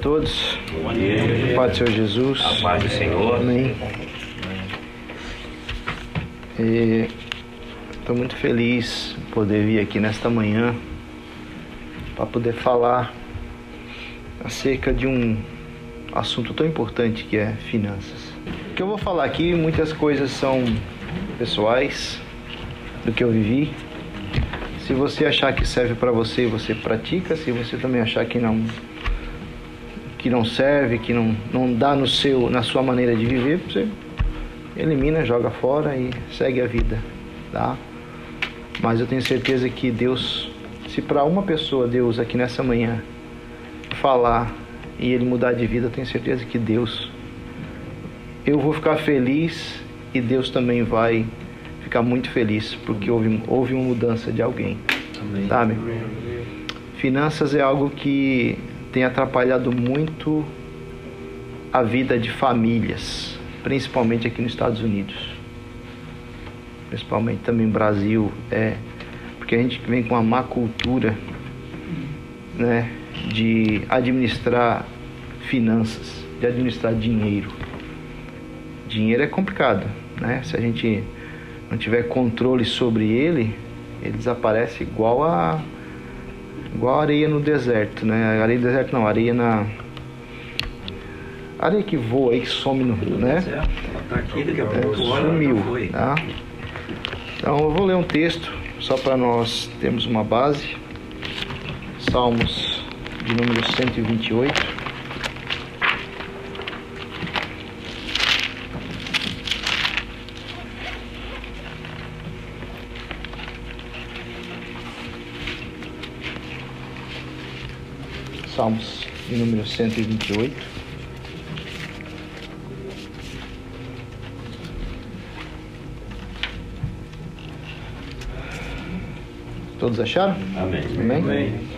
todos. Bom dia. Paz do Senhor Jesus. A paz do Senhor. Amém. Estou muito feliz em poder vir aqui nesta manhã para poder falar acerca de um assunto tão importante que é finanças. O que eu vou falar aqui, muitas coisas são pessoais do que eu vivi. Se você achar que serve para você, você pratica. Se você também achar que não que não serve, que não, não dá no seu na sua maneira de viver, você elimina, joga fora e segue a vida, tá? Mas eu tenho certeza que Deus, se para uma pessoa Deus aqui nessa manhã falar e ele mudar de vida, eu tenho certeza que Deus eu vou ficar feliz e Deus também vai ficar muito feliz porque houve, houve uma mudança de alguém. Amém. Sabe? Finanças é algo que tem atrapalhado muito a vida de famílias, principalmente aqui nos Estados Unidos. Principalmente também no Brasil, é porque a gente vem com uma má cultura, né, de administrar finanças, de administrar dinheiro. Dinheiro é complicado, né? Se a gente não tiver controle sobre ele, ele desaparece igual a igual areia no deserto, né? Areia no deserto não, areia na areia que voa aí que some no, né? Tá aqui, daqui a É, pouco sumiu, tá? Então eu vou ler um texto só para nós termos uma base. Salmos de número 128. Salmos de número 128. Todos acharam? Amém. Amém?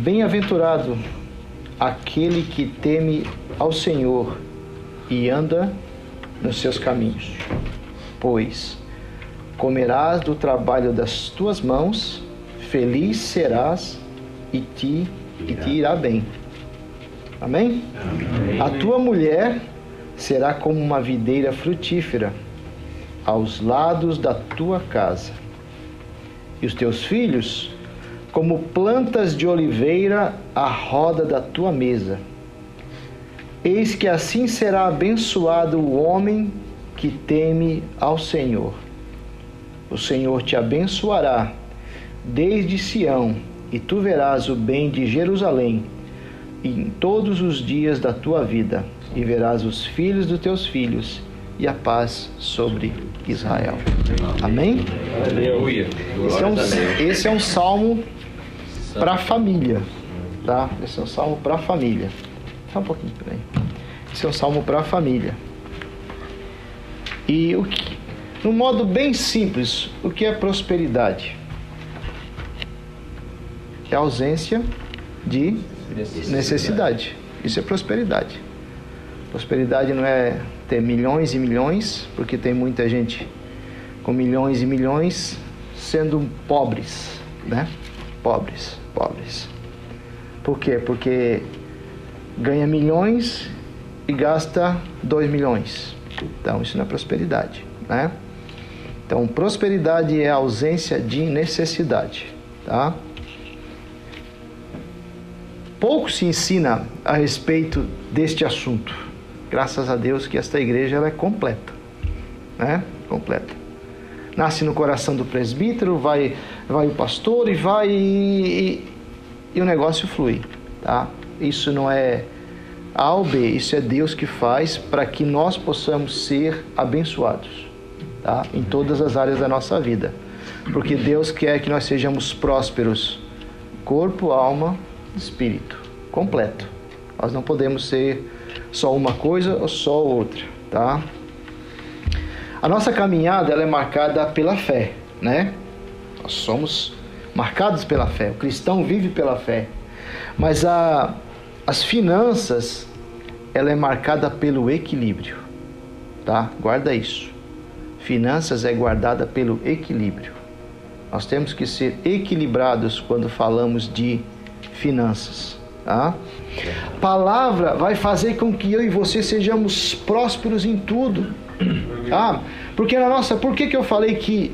Bem-aventurado aquele que teme ao Senhor e anda nos seus caminhos, pois comerás do trabalho das tuas mãos, feliz serás e te, e te irá bem. Amém? A tua mulher será como uma videira frutífera aos lados da tua casa, e os teus filhos como plantas de oliveira à roda da tua mesa. Eis que assim será abençoado o homem que teme ao Senhor. O Senhor te abençoará desde Sião, e tu verás o bem de Jerusalém em todos os dias da tua vida, e verás os filhos dos teus filhos e a paz sobre Israel. Amém? Aleluia. Esse é um, esse é um salmo para a família, tá? Esse é um salmo para a família. Só um pouquinho, peraí. Esse é um salmo para a família. E o que, no modo bem simples, o que é prosperidade? É ausência de necessidade. Isso é prosperidade. Prosperidade não é ter milhões e milhões, porque tem muita gente com milhões e milhões sendo pobres, né? Pobres, pobres. Por quê? Porque ganha milhões e gasta 2 milhões. Então isso não é prosperidade, né? Então prosperidade é a ausência de necessidade, tá? Pouco se ensina a respeito deste assunto. Graças a Deus que esta igreja ela é completa, né? Completa. Nasce no coração do presbítero, vai, vai o pastor e vai e, e o negócio flui, tá? Isso não é A ou B, isso é Deus que faz para que nós possamos ser abençoados, tá? Em todas as áreas da nossa vida, porque Deus quer que nós sejamos prósperos, corpo, alma, espírito, completo. Nós não podemos ser só uma coisa ou só outra, tá? A nossa caminhada ela é marcada pela fé, né? Nós somos marcados pela fé. O cristão vive pela fé. Mas a, as finanças ela é marcada pelo equilíbrio, tá? Guarda isso. Finanças é guardada pelo equilíbrio. Nós temos que ser equilibrados quando falamos de finanças, Tá? Palavra vai fazer com que eu e você sejamos prósperos em tudo. Tá? Porque na nossa, por que, que eu falei que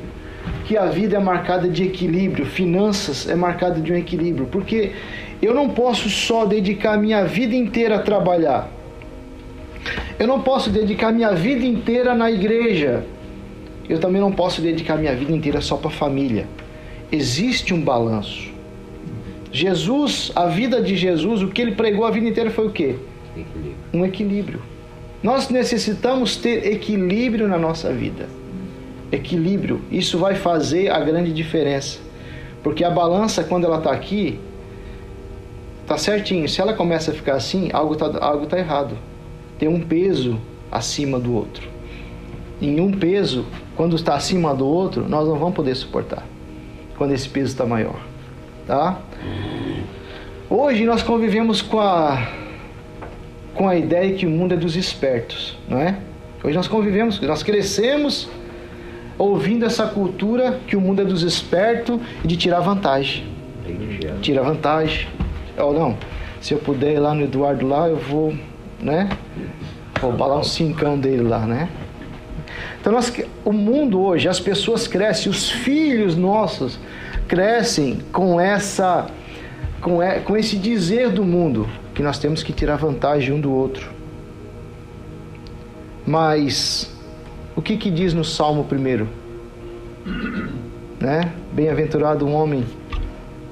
que a vida é marcada de equilíbrio, finanças é marcada de um equilíbrio? Porque eu não posso só dedicar minha vida inteira a trabalhar. Eu não posso dedicar minha vida inteira na igreja. Eu também não posso dedicar minha vida inteira só para a família. Existe um balanço. Jesus, a vida de Jesus, o que ele pregou a vida inteira foi o quê? Equilíbrio. Um equilíbrio. Nós necessitamos ter equilíbrio na nossa vida. Equilíbrio, isso vai fazer a grande diferença. Porque a balança, quando ela está aqui, tá certinho. Se ela começa a ficar assim, algo tá, algo tá errado. Tem um peso acima do outro. Em um peso, quando está acima do outro, nós não vamos poder suportar. Quando esse peso está maior, tá? Hoje nós convivemos com a com a ideia que o mundo é dos espertos, não é? Hoje nós convivemos, nós crescemos ouvindo essa cultura que o mundo é dos espertos e de tirar vantagem. Tira vantagem. Ou não, se eu puder ir lá no Eduardo lá, eu vou, né? Roubar lá um cincão dele lá, né? Então nós, o mundo hoje, as pessoas crescem, os filhos nossos crescem com essa com, e- com esse dizer do mundo que nós temos que tirar vantagem um do outro. Mas o que que diz no Salmo primeiro? Né? Bem-aventurado um homem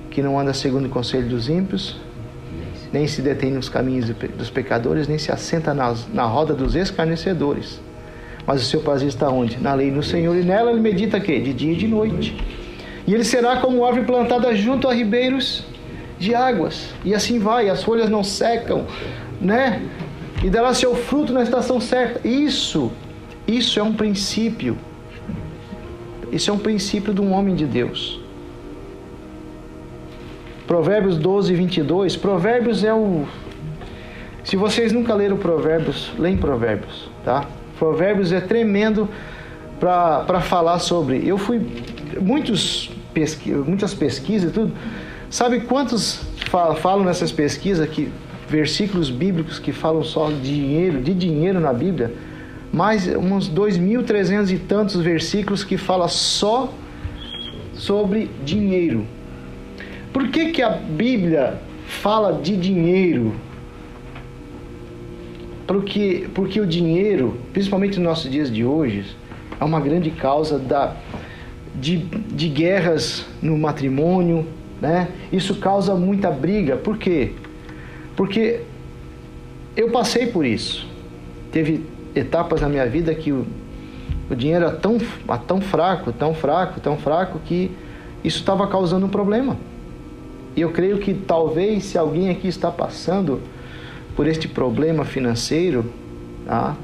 que não anda segundo o conselho dos ímpios, nem se detém nos caminhos dos pecadores, nem se assenta nas- na roda dos escarnecedores. Mas o seu prazer está onde? Na lei do Senhor, e nela ele medita quê? De dia e de noite. E ele será como árvore plantada junto a ribeiros de águas. E assim vai, as folhas não secam, né? E dará seu fruto na estação certa. Isso, isso é um princípio. Isso é um princípio de um homem de Deus. Provérbios 12, 22. Provérbios é o. Se vocês nunca leram Provérbios, leem Provérbios, tá? Provérbios é tremendo para falar sobre. Eu fui. Muitos muitas pesquisas e tudo. Sabe quantos fa- falam nessas pesquisas que versículos bíblicos que falam só de dinheiro, de dinheiro na Bíblia? Mais uns 2.300 e tantos versículos que fala só sobre dinheiro. Por que, que a Bíblia fala de dinheiro? Porque, porque o dinheiro, principalmente nos nossos dias de hoje, é uma grande causa da, de, de guerras no matrimônio, né? Isso causa muita briga. Por quê? Porque eu passei por isso. Teve etapas na minha vida que o, o dinheiro era tão, tão fraco, tão fraco, tão fraco que isso estava causando um problema. E eu creio que talvez se alguém aqui está passando por este problema financeiro, tá?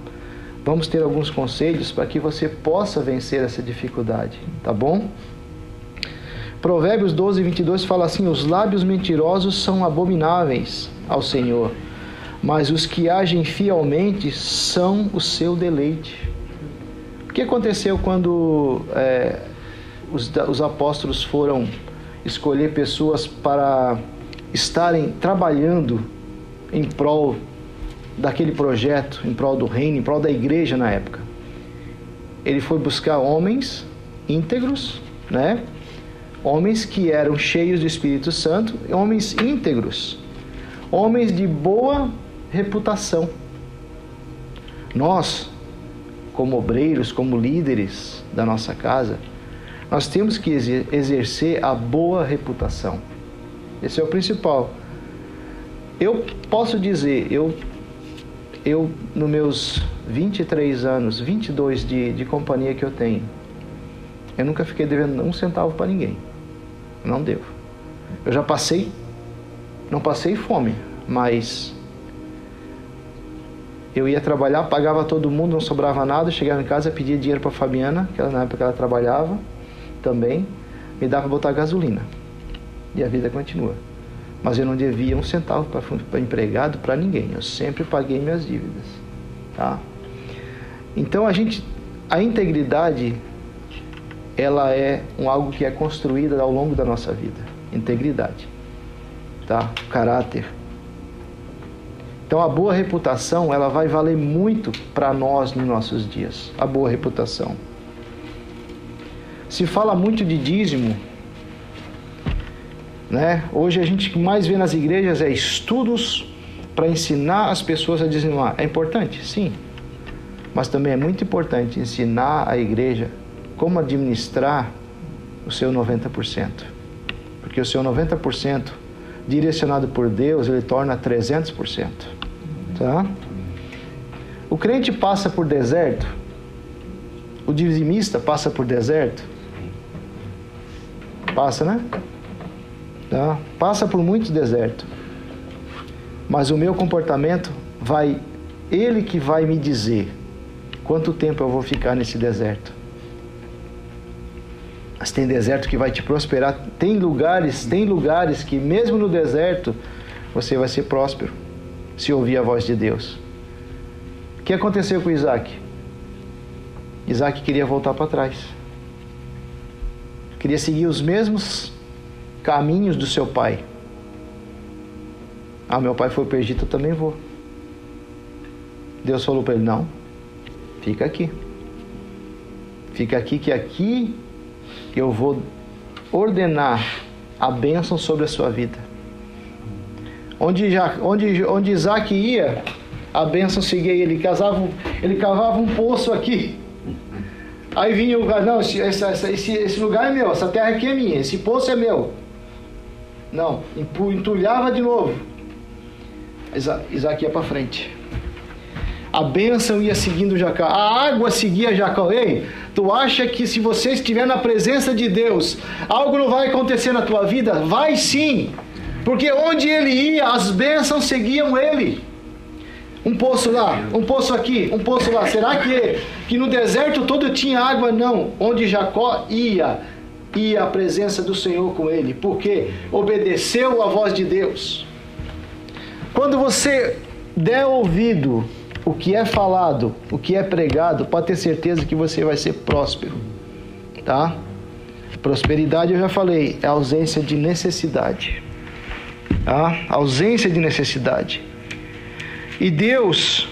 Vamos ter alguns conselhos para que você possa vencer essa dificuldade, tá bom? Provérbios 12, 22 fala assim: Os lábios mentirosos são abomináveis ao Senhor, mas os que agem fielmente são o seu deleite. O que aconteceu quando é, os, os apóstolos foram escolher pessoas para estarem trabalhando em prol daquele projeto, em prol do reino, em prol da igreja na época. Ele foi buscar homens íntegros, né? Homens que eram cheios do Espírito Santo, homens íntegros, homens de boa reputação. Nós, como obreiros, como líderes da nossa casa, nós temos que exercer a boa reputação. Esse é o principal. Eu posso dizer, eu, eu nos meus 23 anos, 22 de, de companhia que eu tenho, eu nunca fiquei devendo um centavo para ninguém. Não devo. Eu já passei, não passei fome, mas eu ia trabalhar, pagava todo mundo, não sobrava nada, chegava em casa, pedia dinheiro para Fabiana, que ela, na época ela trabalhava também, me dava para botar gasolina. E a vida continua. Mas eu não devia um centavo para empregado, para ninguém. Eu sempre paguei minhas dívidas. Tá? Então a gente, a integridade, ela é um algo que é construída ao longo da nossa vida. Integridade, tá? Caráter, Então a boa reputação, ela vai valer muito para nós nos nossos dias. A boa reputação. Se fala muito de dízimo, né? Hoje a gente mais vê nas igrejas é estudos para ensinar as pessoas a dizimar. É importante? Sim. Mas também é muito importante ensinar a igreja como administrar o seu 90%. Porque o seu 90% direcionado por Deus, ele torna 300%. Tá? O crente passa por deserto. O dizimista passa por deserto. Passa, né? Tá? Passa por muito deserto. Mas o meu comportamento vai, ele que vai me dizer quanto tempo eu vou ficar nesse deserto. Mas tem deserto que vai te prosperar, tem lugares, tem lugares que mesmo no deserto você vai ser próspero se ouvir a voz de Deus. O que aconteceu com Isaac? Isaac queria voltar para trás. Queria seguir os mesmos caminhos do seu pai. Ah, meu pai foi para o Egito, eu também vou. Deus falou para ele: Não, fica aqui. Fica aqui, que aqui eu vou ordenar a bênção sobre a sua vida. Onde, já, onde, onde Isaac ia, a bênção seguia ele. Casava, ele cavava um poço aqui. Aí vinha o não, esse, esse, esse lugar é meu, essa terra aqui é minha, esse poço é meu. Não, entulhava de novo. Isaac ia para frente. A bênção ia seguindo Jacó. A água seguia Jacó. Ei, tu acha que se você estiver na presença de Deus, algo não vai acontecer na tua vida? Vai sim. Porque onde ele ia, as bênçãos seguiam ele. Um poço lá, um poço aqui, um poço lá. Será que, que no deserto todo tinha água? Não. Onde Jacó ia, e a presença do Senhor com ele, porque obedeceu a voz de Deus. Quando você der ouvido o que é falado, o que é pregado, pode ter certeza que você vai ser próspero, tá? Prosperidade eu já falei, é ausência de necessidade, tá? Ausência de necessidade. E Deus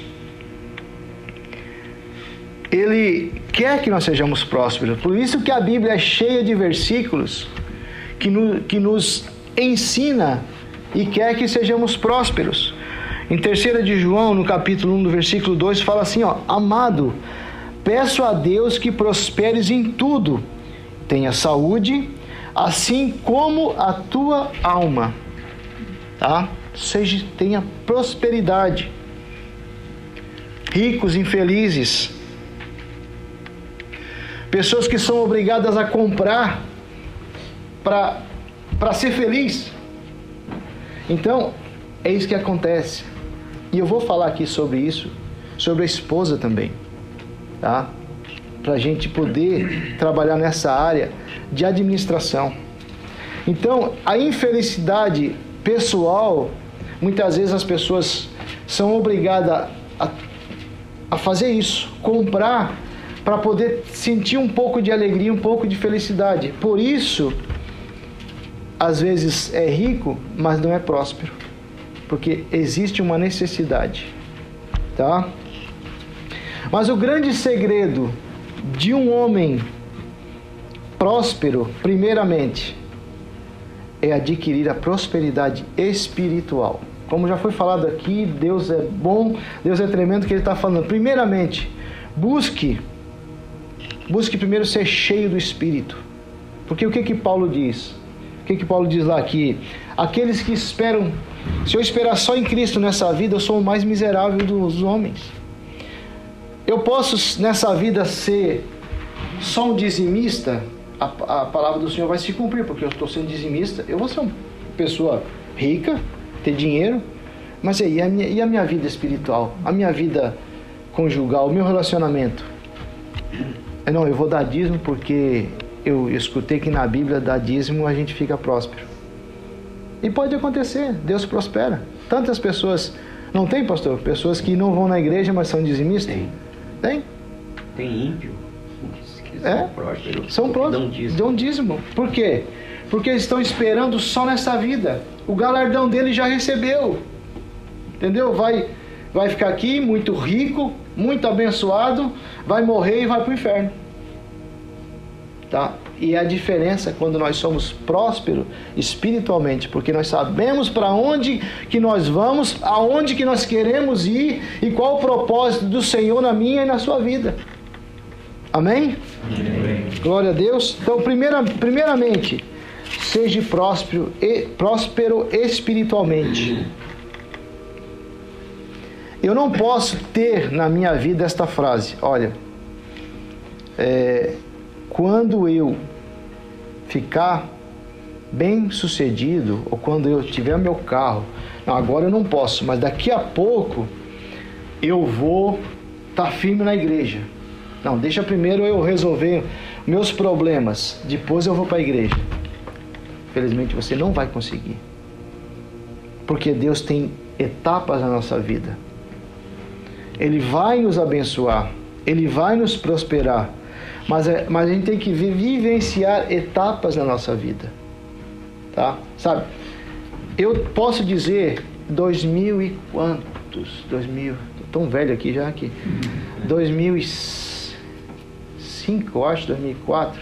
ele quer que nós sejamos prósperos. Por isso que a Bíblia é cheia de versículos que, no, que nos ensina e quer que sejamos prósperos. Em 3 de João, no capítulo 1, do versículo 2, fala assim, ó, Amado, peço a Deus que prosperes em tudo, tenha saúde, assim como a tua alma. Tá? Seja, tenha prosperidade. Ricos, infelizes, Pessoas que são obrigadas a comprar para ser feliz. Então, é isso que acontece. E eu vou falar aqui sobre isso, sobre a esposa também, tá? Para a gente poder trabalhar nessa área de administração. Então, a infelicidade pessoal, muitas vezes as pessoas são obrigadas a, a fazer isso, comprar para poder sentir um pouco de alegria, um pouco de felicidade. Por isso, às vezes é rico, mas não é próspero, porque existe uma necessidade, tá? Mas o grande segredo de um homem próspero, primeiramente, é adquirir a prosperidade espiritual. Como já foi falado aqui, Deus é bom, Deus é tremendo que Ele está falando. Primeiramente, busque Busque primeiro ser cheio do Espírito. Porque o que que Paulo diz? O que que Paulo diz lá que aqueles que esperam, se eu esperar só em Cristo nessa vida, eu sou o mais miserável dos homens. Eu posso nessa vida ser só um dizimista, a, a palavra do Senhor vai se cumprir, porque eu estou sendo dizimista, eu vou ser uma pessoa rica, ter dinheiro, mas e a minha, e a minha vida espiritual, a minha vida conjugal, o meu relacionamento? É, não, eu vou dar dízimo porque eu escutei que na Bíblia dar dízimo a gente fica próspero. E pode acontecer, Deus prospera. Tantas pessoas, não tem, pastor? Pessoas que não vão na igreja, mas são dizimistas? Tem. Tem? Tem ímpio. É? Prósperos, são prósperos. Dão, dão dízimo. Por quê? Porque eles estão esperando só nessa vida. O galardão dele já recebeu. Entendeu? Vai, vai ficar aqui muito rico, muito abençoado, vai morrer e vai para o inferno. Tá? E a diferença quando nós somos prósperos espiritualmente, porque nós sabemos para onde que nós vamos, aonde que nós queremos ir e qual o propósito do Senhor na minha e na sua vida. Amém? Amém. Glória a Deus. Então, primeira, primeiramente, seja próspero, e, próspero espiritualmente. Eu não posso ter na minha vida esta frase. Olha, é, quando eu ficar bem sucedido, ou quando eu tiver meu carro, não, agora eu não posso, mas daqui a pouco eu vou estar tá firme na igreja. Não, deixa primeiro eu resolver meus problemas, depois eu vou para a igreja. Felizmente você não vai conseguir. Porque Deus tem etapas na nossa vida. Ele vai nos abençoar, ele vai nos prosperar. Mas, é, mas a gente tem que vivenciar etapas na nossa vida. Tá? Sabe? Eu posso dizer 2000 e quantos? 2000, tô tão velho aqui já aqui. 2005, eu acho, 2004.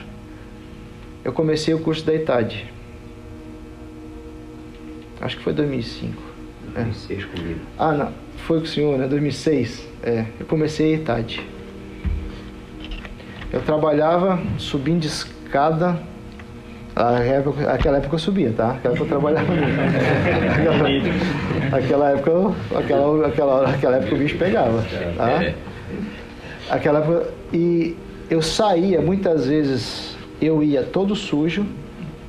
Eu comecei o curso da idade. Acho que foi 2005. 2006 é. comigo. Ah, não. Foi com o senhor, né? 2006. É. Eu comecei idade. Eu trabalhava subindo de escada. Aquela época eu subia, tá? Aquela época eu trabalhava aquela, aquela época aquela, aquela, aquela época o bicho pegava. Tá? Aquela época, e eu saía, muitas vezes eu ia todo sujo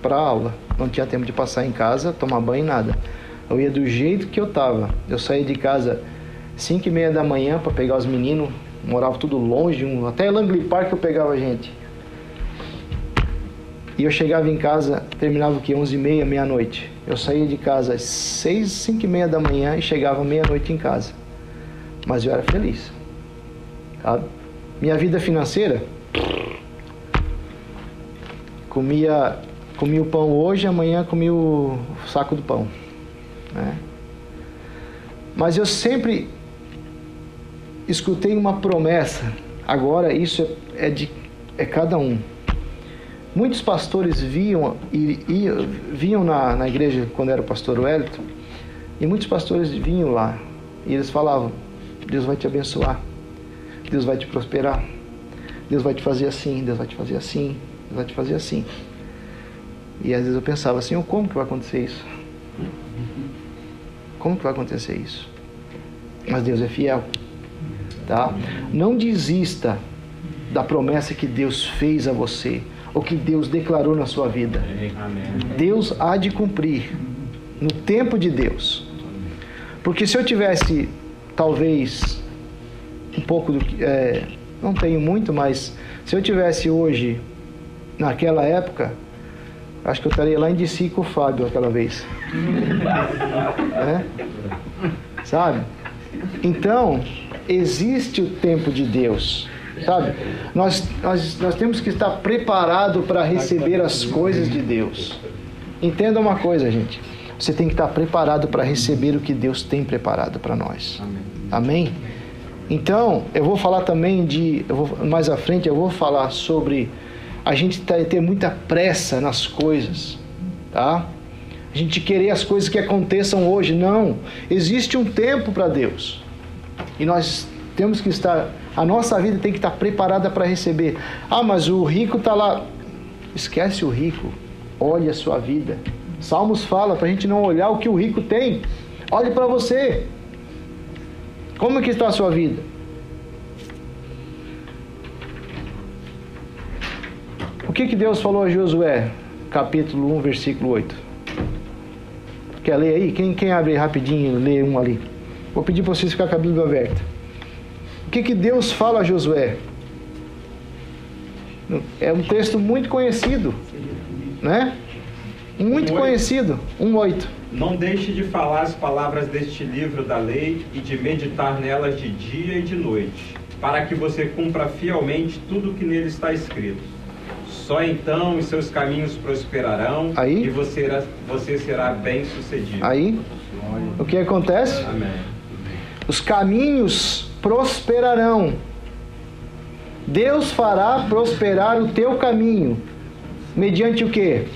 para aula. Não tinha tempo de passar em casa, tomar banho, nada. Eu ia do jeito que eu tava. Eu saía de casa 5 e meia da manhã para pegar os meninos morava tudo longe, um, até Langley Park eu pegava gente. E eu chegava em casa, terminava o que? 11 e meia, meia-noite. Eu saía de casa às 6, 5 e meia da manhã e chegava meia-noite em casa. Mas eu era feliz. Minha vida financeira, comia, comia o pão hoje, amanhã comia o saco do pão. Né? Mas eu sempre escutei uma promessa. Agora isso é, é de é cada um. Muitos pastores viam, e, e, vinham na, na igreja quando era o pastor Wellington, e muitos pastores vinham lá e eles falavam: Deus vai te abençoar, Deus vai te prosperar, Deus vai te fazer assim, Deus vai te fazer assim, Deus vai te fazer assim. E às vezes eu pensava assim: como que vai acontecer isso? Como que vai acontecer isso? Mas Deus é fiel. Tá? Não desista da promessa que Deus fez a você ou que Deus declarou na sua vida. Deus há de cumprir no tempo de Deus. Porque se eu tivesse talvez um pouco do que é, não tenho muito, mas se eu tivesse hoje naquela época, acho que eu estaria lá em DC com o Fábio aquela vez. é? Sabe? Então, existe o tempo de Deus. Sabe? Nós, nós, nós temos que estar preparados para receber as coisas de Deus. Entenda uma coisa, gente. Você tem que estar preparado para receber o que Deus tem preparado para nós. Amém. Amém? Então, eu vou falar também de. Vou, mais à frente, eu vou falar sobre a gente ter muita pressa nas coisas. Tá? A gente querer as coisas que aconteçam hoje. Não. Existe um tempo para Deus. E nós temos que estar, a nossa vida tem que estar preparada para receber. Ah, mas o rico está lá. Esquece o rico. Olhe a sua vida. Salmos fala para a gente não olhar o que o rico tem. Olhe para você. Como que está a sua vida? O que, que Deus falou a Josué? Capítulo 1, versículo 8. Quer ler aí? Quem, quem abre rapidinho, lê um ali. Vou pedir para vocês ficar com a Bíblia aberta. O que, que Deus fala a Josué? É um texto muito conhecido, né? Muito conhecido. 1,8. Não deixe de falar as palavras deste livro da lei e de meditar nelas de dia e de noite, para que você cumpra fielmente tudo o que nele está escrito. Só então os seus caminhos prosperarão Aí? e você, você será bem sucedido. Aí, o que acontece? Amém Os caminhos prosperarão. Deus fará prosperar o teu caminho. Mediante o quê?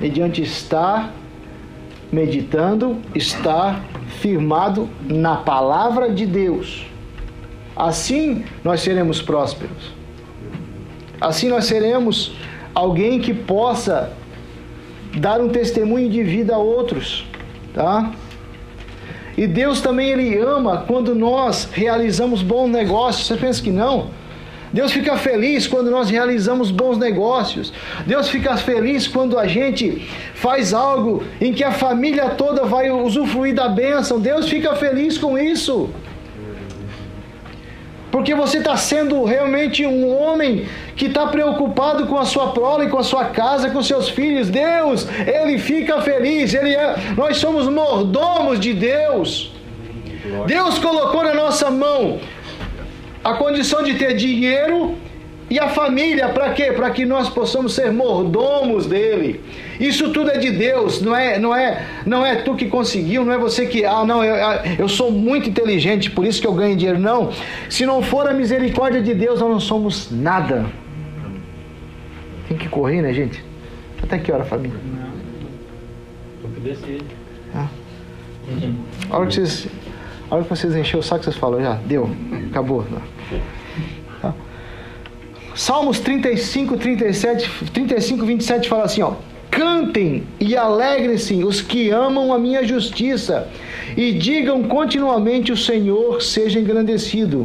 Mediante estar meditando, estar firmado na palavra de Deus. Assim nós seremos prósperos. Assim nós seremos alguém que possa dar um testemunho de vida a outros, tá? E Deus também ele ama quando nós realizamos bons negócios. Você pensa que não? Deus fica feliz quando nós realizamos bons negócios. Deus fica feliz quando a gente faz algo em que a família toda vai usufruir da bênção. Deus fica feliz com isso. Porque você está sendo realmente um homem que está preocupado com a sua prole, com a sua casa, com seus filhos. Deus, Ele fica feliz. Ele é, nós somos mordomos de Deus. Deus colocou na nossa mão a condição de ter dinheiro e a família, para quê? Para que nós possamos ser mordomos dele. Isso tudo é de Deus, não é, não é, não é tu que conseguiu, não é você que, ah, não, eu, eu sou muito inteligente, por isso que eu ganho dinheiro. Não. Se não for a misericórdia de Deus, nós não somos nada. Tem que correr, né, gente? Até que hora, família? Não. Obedecer. Ah. A hora que vocês, a hora que vocês encheu o saco, vocês falam, já, deu, acabou. Salmos 35, 37, 35, 27 fala assim, ó. Cantem e alegrem-se os que amam a minha justiça, e digam continuamente: O Senhor seja engrandecido,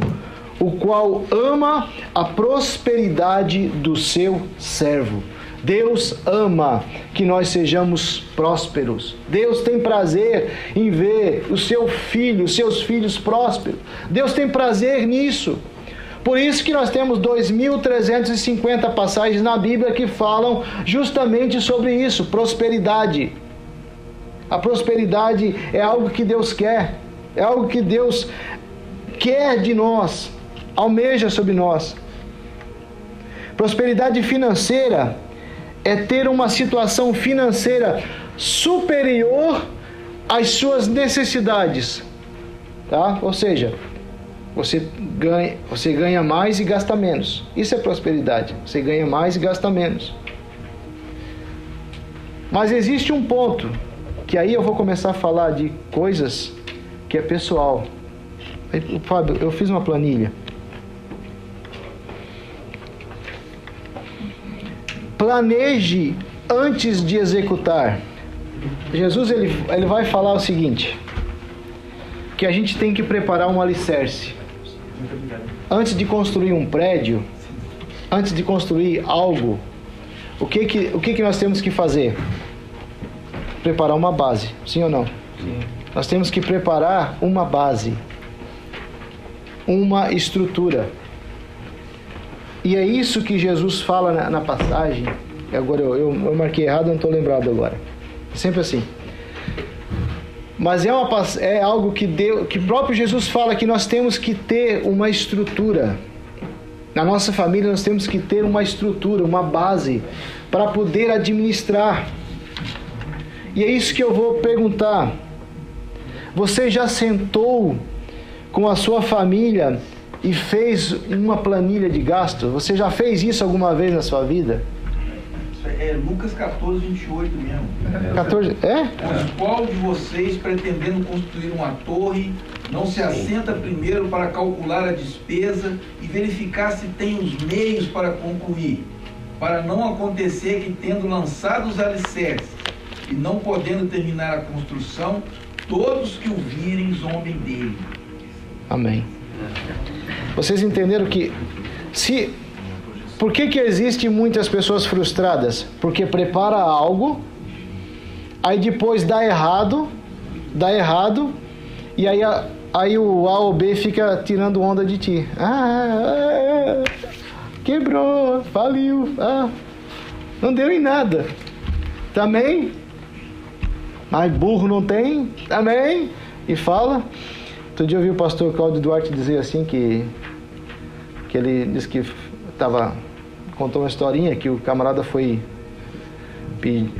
o qual ama a prosperidade do seu servo. Deus ama que nós sejamos prósperos. Deus tem prazer em ver o seu filho, os seus filhos prósperos. Deus tem prazer nisso. Por isso que nós temos 2.350 passagens na Bíblia que falam justamente sobre isso, prosperidade. A prosperidade é algo que Deus quer, é algo que Deus quer de nós, almeja sobre nós. Prosperidade financeira é ter uma situação financeira superior às suas necessidades, tá? Ou seja, você ganha, você ganha mais e gasta menos. Isso é prosperidade. Você ganha mais e gasta menos. Mas existe um ponto que aí eu vou começar a falar de coisas que é pessoal. Fábio, eu fiz uma planilha. Planeje antes de executar. Jesus ele, ele vai falar o seguinte: que a gente tem que preparar um alicerce. Antes de construir um prédio, antes de construir algo, o que que, o que, que nós temos que fazer? Preparar uma base, sim ou não? Sim. Nós temos que preparar uma base, uma estrutura. E é isso que Jesus fala na, na passagem. Agora eu, eu, eu marquei errado, não estou lembrado agora. É sempre assim. Mas é, uma, é algo que, deu, que próprio Jesus fala que nós temos que ter uma estrutura. Na nossa família nós temos que ter uma estrutura, uma base para poder administrar. E é isso que eu vou perguntar. Você já sentou com a sua família e fez uma planilha de gastos? Você já fez isso alguma vez na sua vida? É Lucas 14, 28 mesmo. 14, é? Pois qual de vocês, pretendendo construir uma torre, não se assenta primeiro para calcular a despesa e verificar se tem os meios para concluir, para não acontecer que, tendo lançado os alicerces e não podendo terminar a construção, todos que o virem zombem dele. Amém. Vocês entenderam que se por que, que existe muitas pessoas frustradas? Porque prepara algo, aí depois dá errado, dá errado, e aí, aí o A ou B fica tirando onda de ti. Ah, quebrou, faliu, ah, não deu em nada. Também, mas burro não tem, também, e fala. Outro dia eu vi o pastor Cláudio Duarte dizer assim que, que ele disse que estava contou uma historinha que o camarada foi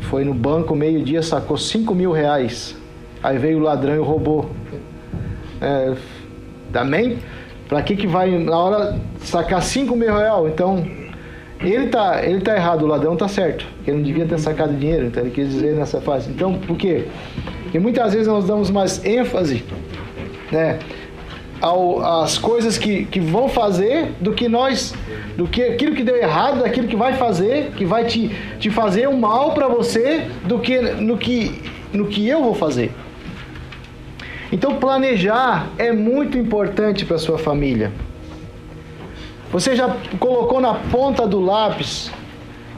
foi no banco meio-dia, sacou 5 mil reais. Aí veio o ladrão e roubou. É, amém? Para que que vai na hora sacar 5 mil reais? Então, ele tá, ele tá errado, o ladrão tá certo. Ele não devia ter sacado dinheiro, então ele quis dizer nessa fase. Então, por quê? Porque muitas vezes nós damos mais ênfase, né? Ao, as coisas que, que vão fazer do que nós, do que aquilo que deu errado, daquilo que vai fazer, que vai te, te fazer um mal para você, do que no que no que eu vou fazer. Então planejar é muito importante para sua família. Você já colocou na ponta do lápis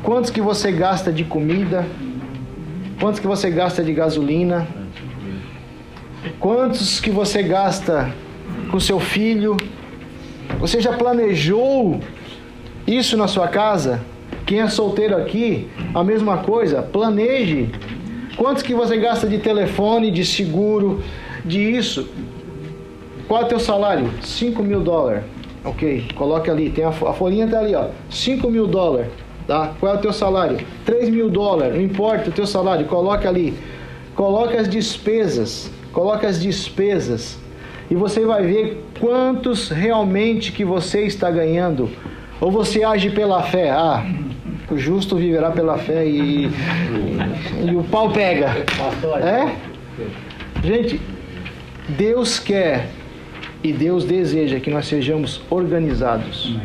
quantos que você gasta de comida? Quantos que você gasta de gasolina? Quantos que você gasta com seu filho? Você já planejou isso na sua casa? Quem é solteiro aqui, a mesma coisa, planeje. Quantos que você gasta de telefone, de seguro, de isso? Qual é o teu salário? 5 mil dólares. Ok, coloque ali, tem a, a folhinha tá ali, ó. 5 mil dólares. Tá? Qual é o teu salário? 3 mil dólares, não importa o teu salário, coloca ali. Coloca as despesas. Coloca as despesas. E você vai ver quantos realmente que você está ganhando. Ou você age pela fé. Ah, o justo viverá pela fé e, e, e o pau pega. É? Gente, Deus quer e Deus deseja que nós sejamos organizados.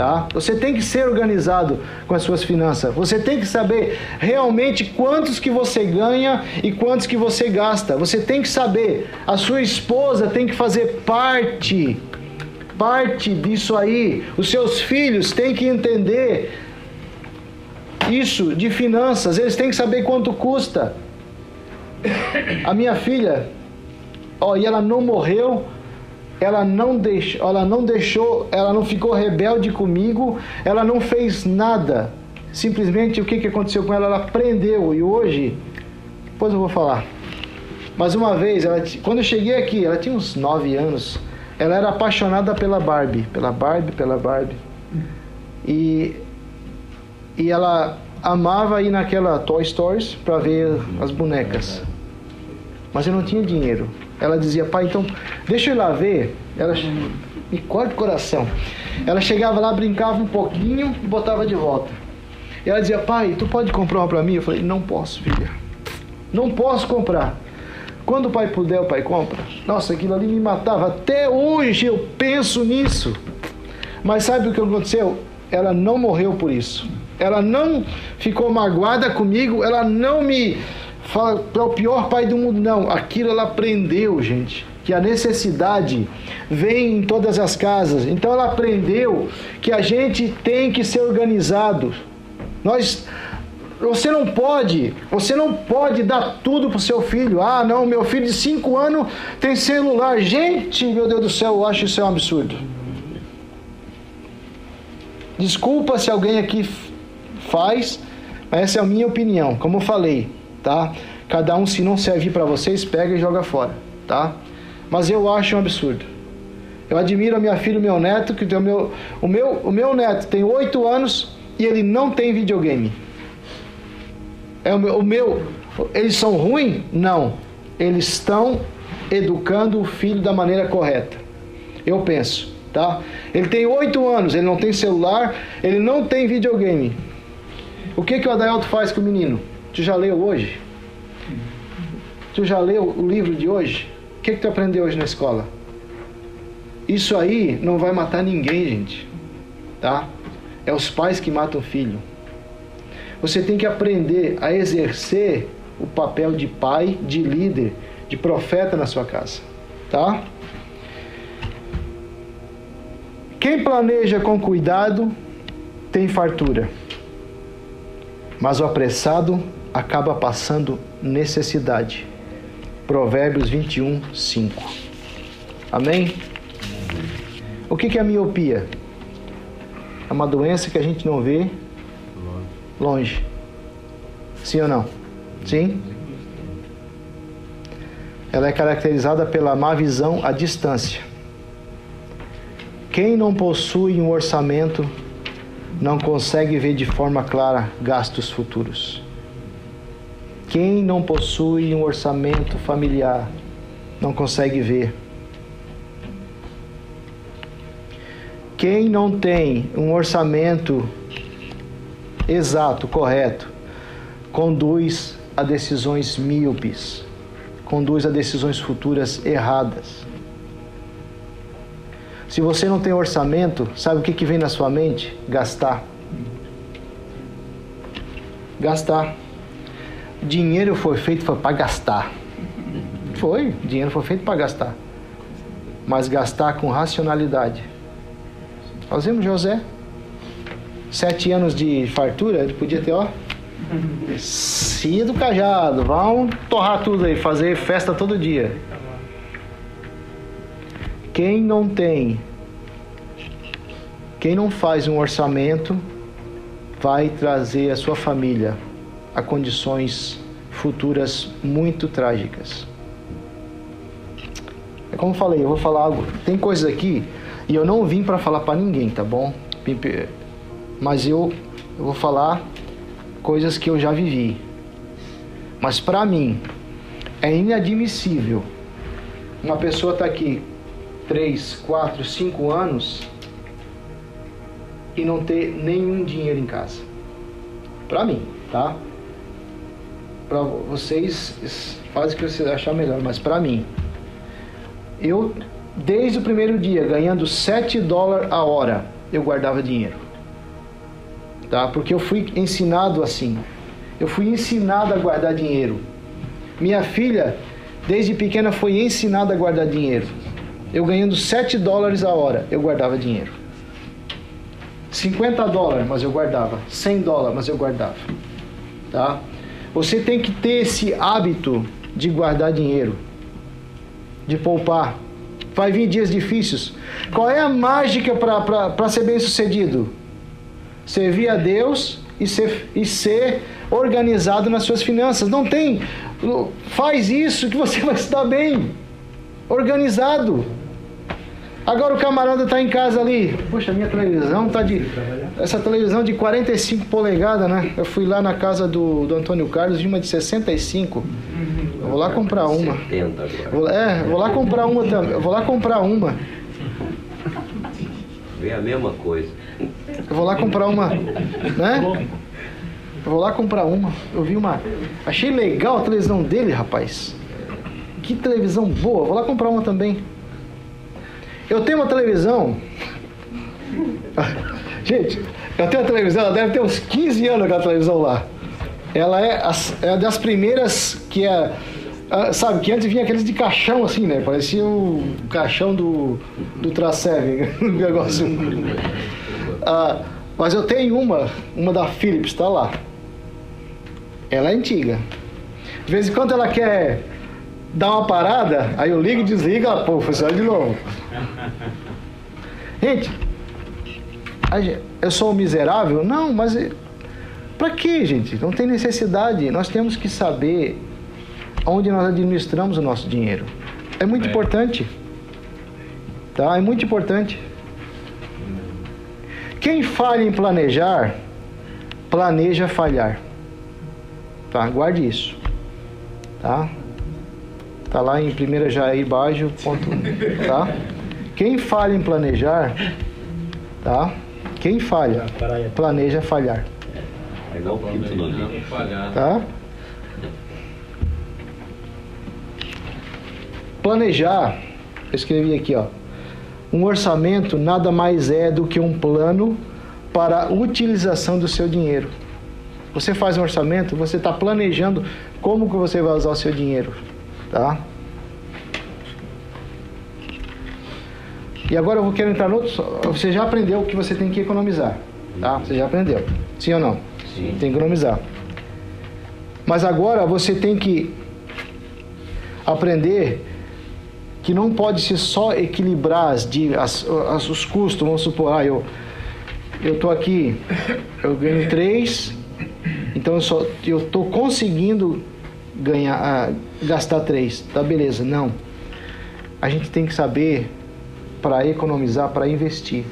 Tá? Você tem que ser organizado com as suas finanças. Você tem que saber realmente quantos que você ganha e quantos que você gasta. Você tem que saber. A sua esposa tem que fazer parte parte disso aí. Os seus filhos têm que entender isso de finanças. Eles têm que saber quanto custa. A minha filha, ó, e ela não morreu ela não deixou, ela não deixou, ela não ficou rebelde comigo, ela não fez nada. Simplesmente o que, que aconteceu com ela? Ela aprendeu e hoje, depois eu vou falar. Mas uma vez, ela, quando eu cheguei aqui, ela tinha uns 9 anos, ela era apaixonada pela Barbie, pela Barbie, pela Barbie. E, e ela amava ir naquela Toy Stories para ver as bonecas. Mas eu não tinha dinheiro. Ela dizia, pai, então deixa eu ir lá ver. Ela me corta o coração. Ela chegava lá, brincava um pouquinho e botava de volta. E ela dizia, pai, tu pode comprar uma para mim? Eu falei, não posso, filha. Não posso comprar. Quando o pai puder, o pai compra. Nossa, aquilo ali me matava. Até hoje eu penso nisso. Mas sabe o que aconteceu? Ela não morreu por isso. Ela não ficou magoada comigo. Ela não me fala para o pior pai do mundo. Não, aquilo ela aprendeu, gente, que a necessidade vem em todas as casas. Então ela aprendeu que a gente tem que ser organizado. Nós você não pode, você não pode dar tudo pro seu filho. Ah, não, meu filho de 5 anos tem celular. Gente, meu Deus do céu, eu acho isso é um absurdo. Desculpa se alguém aqui faz, mas essa é a minha opinião. Como eu falei, tá? Cada um, se não servir para vocês, pega e joga fora, tá? Mas eu acho um absurdo. Eu admiro a minha filha e meu neto, que o meu, o meu, o meu neto tem oito anos e ele não tem videogame. É o meu, o meu, eles são ruins? Não. Eles estão educando o filho da maneira correta. Eu penso, tá? Ele tem oito anos, ele não tem celular, ele não tem videogame. O que que o Adailto faz com o menino? Tu já leu hoje? Tu já leu o livro de hoje? O que, que tu aprendeu hoje na escola? Isso aí não vai matar ninguém, gente. Tá? É os pais que matam o filho. Você tem que aprender a exercer o papel de pai, de líder, de profeta na sua casa. Tá? Quem planeja com cuidado tem fartura. Mas o apressado acaba passando necessidade. Provérbios 21, 5. Amém? O que é a miopia? É uma doença que a gente não vê longe. Sim ou não? Sim? Ela é caracterizada pela má visão à distância. Quem não possui um orçamento não consegue ver de forma clara gastos futuros. Quem não possui um orçamento familiar não consegue ver. Quem não tem um orçamento exato, correto, conduz a decisões míopes, conduz a decisões futuras erradas. Se você não tem orçamento, sabe o que, que vem na sua mente? Gastar. Gastar. Dinheiro foi feito para gastar. Foi, dinheiro foi feito para gastar. Mas gastar com racionalidade. Vimos José. Sete anos de fartura, ele podia ter, ó. Cia do cajado, vão torrar tudo aí, fazer festa todo dia. Quem não tem, quem não faz um orçamento, vai trazer a sua família a condições futuras muito trágicas. É como falei, eu vou falar algo. Tem coisas aqui e eu não vim para falar para ninguém, tá bom? Mas eu, eu vou falar coisas que eu já vivi. Mas para mim é inadmissível uma pessoa estar tá aqui 3, 4, 5 anos e não ter nenhum dinheiro em casa. Para mim, tá? Para vocês fazem o que vocês achar melhor, mas para mim eu desde o primeiro dia ganhando 7 dólares a hora, eu guardava dinheiro. Tá? Porque eu fui ensinado assim. Eu fui ensinado a guardar dinheiro. Minha filha, desde pequena, foi ensinada a guardar dinheiro. Eu ganhando 7 dólares a hora, eu guardava dinheiro. 50 dólares, mas eu guardava. 100 dólares, mas eu guardava. Tá? Você tem que ter esse hábito de guardar dinheiro de poupar. Vai vir dias difíceis. Qual é a mágica para ser bem sucedido? Servir a Deus e ser, e ser organizado nas suas finanças. Não tem. Faz isso que você vai estar bem. Organizado. Agora o camarada está em casa ali. Poxa, minha televisão está de. Essa televisão de 45 polegadas, né? Eu fui lá na casa do, do Antônio Carlos, de uma de 65. Eu vou lá comprar uma. 70 agora. Vou, é, vou lá comprar uma também. Eu vou lá comprar uma. Vem a mesma coisa. Eu vou lá comprar uma. Né? Eu vou lá comprar uma. Eu vi uma. Achei legal a televisão dele, rapaz. Que televisão boa. Vou lá comprar uma também. Eu tenho uma televisão. Gente, eu tenho uma televisão, ela deve ter uns 15 anos aquela televisão lá. Ela é, as, é das primeiras que é. Sabe, que antes vinha aqueles de caixão assim, né? Parecia o caixão do, do Tracev, o negócio. Ah, mas eu tenho uma, uma da Philips, tá lá. Ela é antiga. De vez em quando ela quer dar uma parada, aí eu ligo e desligo, ela, pô, funciona de novo. Gente, eu sou um miserável? Não, mas para que, gente? Não tem necessidade. Nós temos que saber onde nós administramos o nosso dinheiro. É muito é. importante. Tá? É muito importante. Quem falha em planejar, planeja falhar. Tá? Guarde isso. Tá? Tá lá em 1 Jair Baixo, ponto, tá? Quem falha em planejar, tá? Quem falha, planeja falhar. É igual o título ali. Tá? Planejar, eu escrevi aqui, ó. Um orçamento nada mais é do que um plano para a utilização do seu dinheiro. Você faz um orçamento, você está planejando como que você vai usar o seu dinheiro tá? E agora eu vou querer entrar no outro. Você já aprendeu que você tem que economizar, tá? Você já aprendeu, sim ou não? Sim. Tem que economizar. Mas agora você tem que aprender que não pode ser só equilibrar as, as, as, os custos. Vamos supor, ah, eu eu tô aqui, eu ganho três, então eu só eu tô conseguindo ganhar, ah, gastar três, tá beleza? Não. A gente tem que saber para economizar, para investir.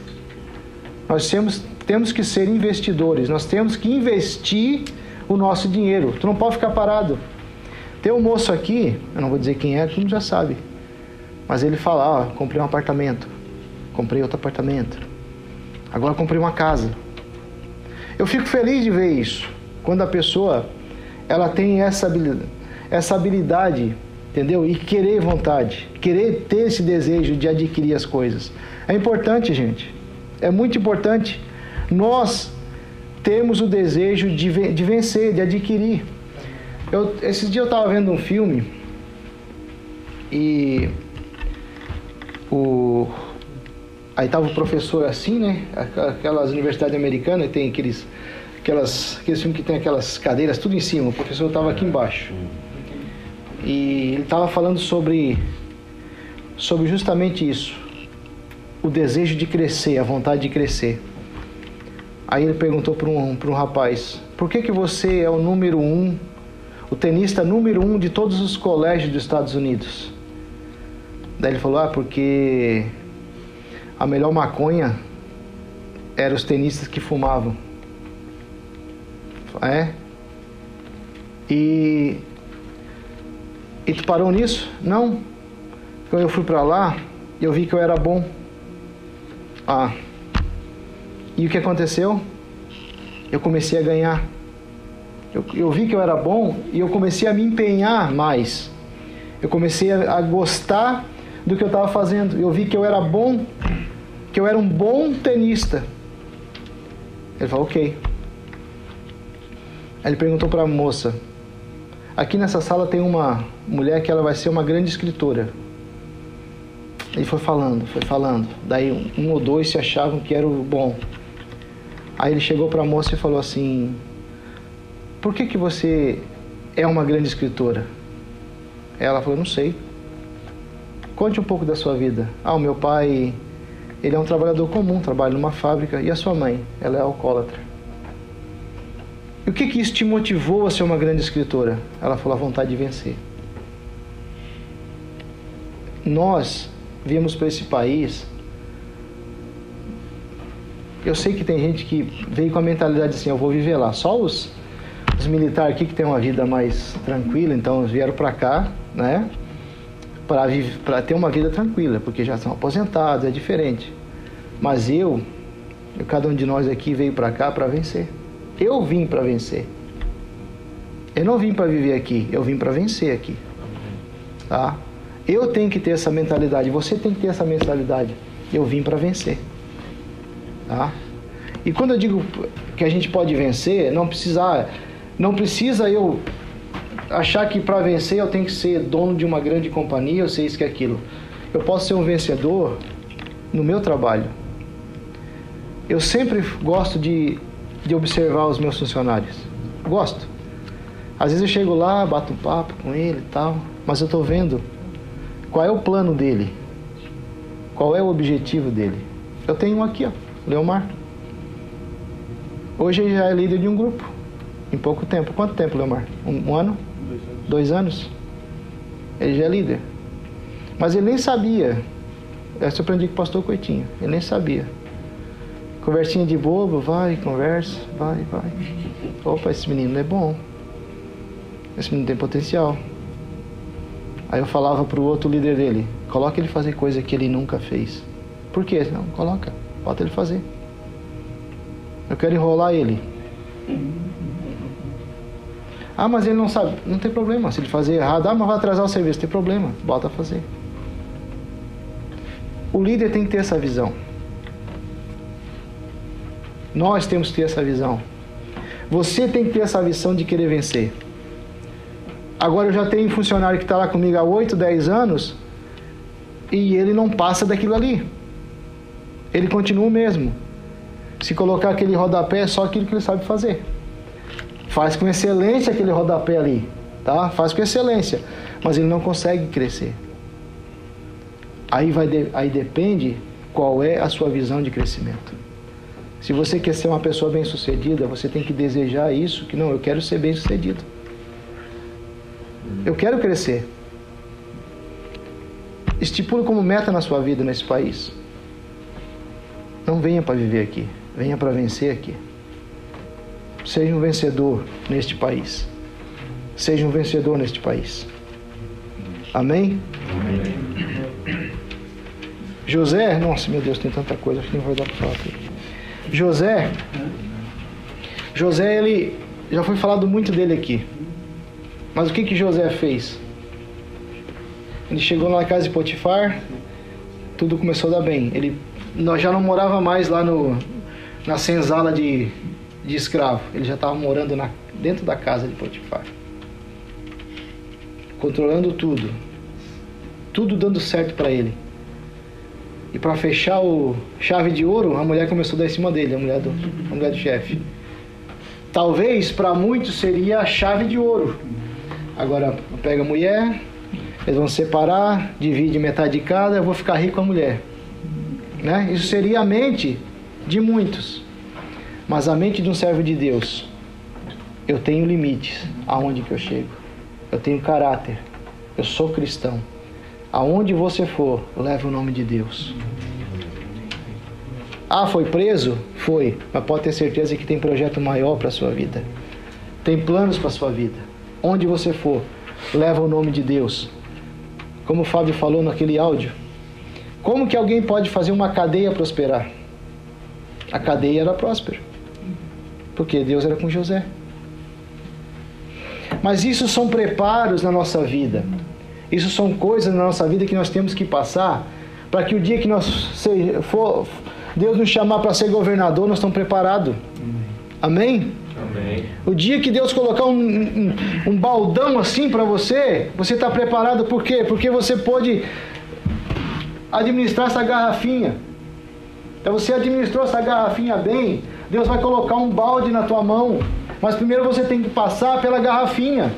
Nós temos, temos que ser investidores, nós temos que investir o nosso dinheiro. Tu não pode ficar parado. Tem um moço aqui, eu não vou dizer quem é, todo mundo já sabe. Mas ele fala, ó, comprei um apartamento, comprei outro apartamento. Agora comprei uma casa. Eu fico feliz de ver isso. Quando a pessoa ela tem essa habilidade, essa habilidade, entendeu? E querer vontade, querer ter esse desejo de adquirir as coisas. É importante, gente. É muito importante nós temos o desejo de, de vencer, de adquirir. Eu, esses dias eu estava vendo um filme e o aí tava o professor assim, né? Aquelas universidades americanas tem aqueles aquelas aqueles filmes que tem aquelas cadeiras tudo em cima. O professor estava aqui embaixo e ele estava falando sobre sobre justamente isso, o desejo de crescer, a vontade de crescer. Aí ele perguntou para um, um rapaz: Por que, que você é o número um, o tenista número um de todos os colégios dos Estados Unidos? Daí ele falou: Ah, porque a melhor maconha eram os tenistas que fumavam. É? E. E tu parou nisso? Não. Quando eu fui para lá, eu vi que eu era bom. Ah. E o que aconteceu? Eu comecei a ganhar. Eu, eu vi que eu era bom e eu comecei a me empenhar mais. Eu comecei a, a gostar do que eu estava fazendo. Eu vi que eu era bom, que eu era um bom tenista. Ele falou, ok. Aí ele perguntou para a moça: Aqui nessa sala tem uma mulher que ela vai ser uma grande escritora. Ele foi falando, foi falando. Daí um ou dois se achavam que era o bom. Aí ele chegou para a moça e falou assim: Por que, que você é uma grande escritora? Ela falou: Não sei. Conte um pouco da sua vida. Ah, o meu pai, ele é um trabalhador comum, trabalha numa fábrica. E a sua mãe? Ela é alcoólatra. E o que, que isso te motivou a ser uma grande escritora? Ela falou: A vontade de vencer. Nós viemos para esse país eu sei que tem gente que veio com a mentalidade assim, eu vou viver lá. Só os, os militares aqui que têm uma vida mais tranquila, então vieram para cá, né? Para ter uma vida tranquila, porque já são aposentados, é diferente. Mas eu, eu cada um de nós aqui veio para cá para vencer. Eu vim para vencer. Eu não vim para viver aqui, eu vim para vencer aqui. Tá? Eu tenho que ter essa mentalidade, você tem que ter essa mentalidade. Eu vim para vencer. Tá? E quando eu digo que a gente pode vencer, não precisa, não precisa eu achar que para vencer eu tenho que ser dono de uma grande companhia, eu sei isso que é aquilo. Eu posso ser um vencedor no meu trabalho. Eu sempre gosto de, de observar os meus funcionários. Gosto. Às vezes eu chego lá, bato um papo com ele e tal, mas eu estou vendo qual é o plano dele, qual é o objetivo dele. Eu tenho um aqui, ó. Leomar. Hoje ele já é líder de um grupo. Em pouco tempo. Quanto tempo, Leomar? Um, um ano? Dois anos. Dois anos? Ele já é líder. Mas ele nem sabia. Eu surpreendi com o pastor Coitinho. Ele nem sabia. Conversinha de bobo, vai, conversa, vai, vai. Opa, esse menino é bom. Esse menino tem potencial. Aí eu falava pro outro líder dele, coloca ele fazer coisa que ele nunca fez. Por quê? Não, coloca. Bota ele fazer. Eu quero enrolar ele. Ah, mas ele não sabe. Não tem problema. Se ele fazer errado, ah, mas vai atrasar o serviço. Tem problema. Bota fazer. O líder tem que ter essa visão. Nós temos que ter essa visão. Você tem que ter essa visão de querer vencer. Agora eu já tenho um funcionário que está lá comigo há 8, 10 anos e ele não passa daquilo ali ele continua o mesmo. Se colocar aquele rodapé, é só aquilo que ele sabe fazer. Faz com excelência aquele rodapé ali, tá? Faz com excelência, mas ele não consegue crescer. Aí, vai de, aí depende qual é a sua visão de crescimento. Se você quer ser uma pessoa bem-sucedida, você tem que desejar isso, que não, eu quero ser bem-sucedido. Eu quero crescer. Estipule como meta na sua vida nesse país. Não venha para viver aqui, venha para vencer aqui. Seja um vencedor neste país. Seja um vencedor neste país. Amém? Amém. José, nossa, meu Deus, tem tanta coisa, acho que não vai dar para falar aqui. José, José, ele já foi falado muito dele aqui. Mas o que que José fez? Ele chegou na casa de Potifar, tudo começou a dar bem. Ele já não morava mais lá no na senzala de, de escravo. Ele já estava morando na, dentro da casa de Potifar. Controlando tudo. Tudo dando certo para ele. E para fechar o chave de ouro, a mulher começou a dar em cima dele, a mulher do, a mulher do chefe. Talvez para muitos seria a chave de ouro. Agora pega a mulher, eles vão separar, divide metade de cada, eu vou ficar rico com a mulher. Né? Isso seria a mente de muitos. Mas a mente de um servo de Deus, eu tenho limites aonde que eu chego. Eu tenho caráter. Eu sou cristão. Aonde você for, leve o nome de Deus. Ah, foi preso? Foi. Mas pode ter certeza que tem projeto maior para a sua vida. Tem planos para a sua vida. Onde você for, leva o nome de Deus. Como o Fábio falou naquele áudio. Como que alguém pode fazer uma cadeia prosperar? A cadeia era próspera. Porque Deus era com José. Mas isso são preparos na nossa vida. Isso são coisas na nossa vida que nós temos que passar para que o dia que nós for, Deus nos chamar para ser governador, nós estamos preparados. Amém? Amém. O dia que Deus colocar um, um, um baldão assim para você, você está preparado por quê? Porque você pode administrar essa garrafinha. Então você administrou essa garrafinha bem, Deus vai colocar um balde na tua mão. Mas primeiro você tem que passar pela garrafinha.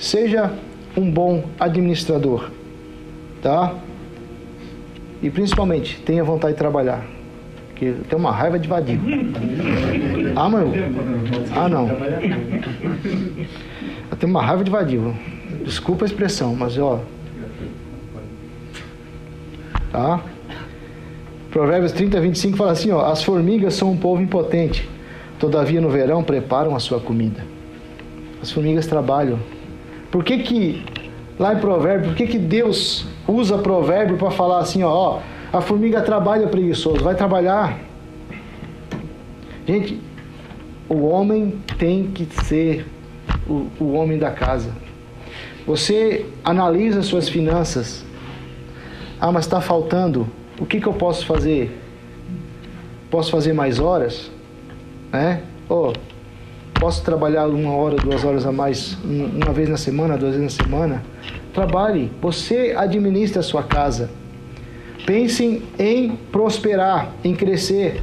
Seja um bom administrador, tá? E principalmente, tenha vontade de trabalhar. Que tenho uma raiva de vadio. Ah, mano? Ah, não. Eu tenho uma raiva de vadio. Desculpa a expressão, mas ó. Tá? Provérbios 30, 25 fala assim: ó, As formigas são um povo impotente, todavia no verão preparam a sua comida. As formigas trabalham. Por que, que lá em Provérbio, por que, que Deus usa provérbio para falar assim: ó, ó, a formiga trabalha preguiçoso, vai trabalhar. Gente, o homem tem que ser o, o homem da casa. Você analisa suas finanças. Ah, mas está faltando. O que, que eu posso fazer? Posso fazer mais horas? Né? Oh, posso trabalhar uma hora, duas horas a mais, uma vez na semana, duas vezes na semana? Trabalhe. Você administra a sua casa. Pensem em prosperar, em crescer.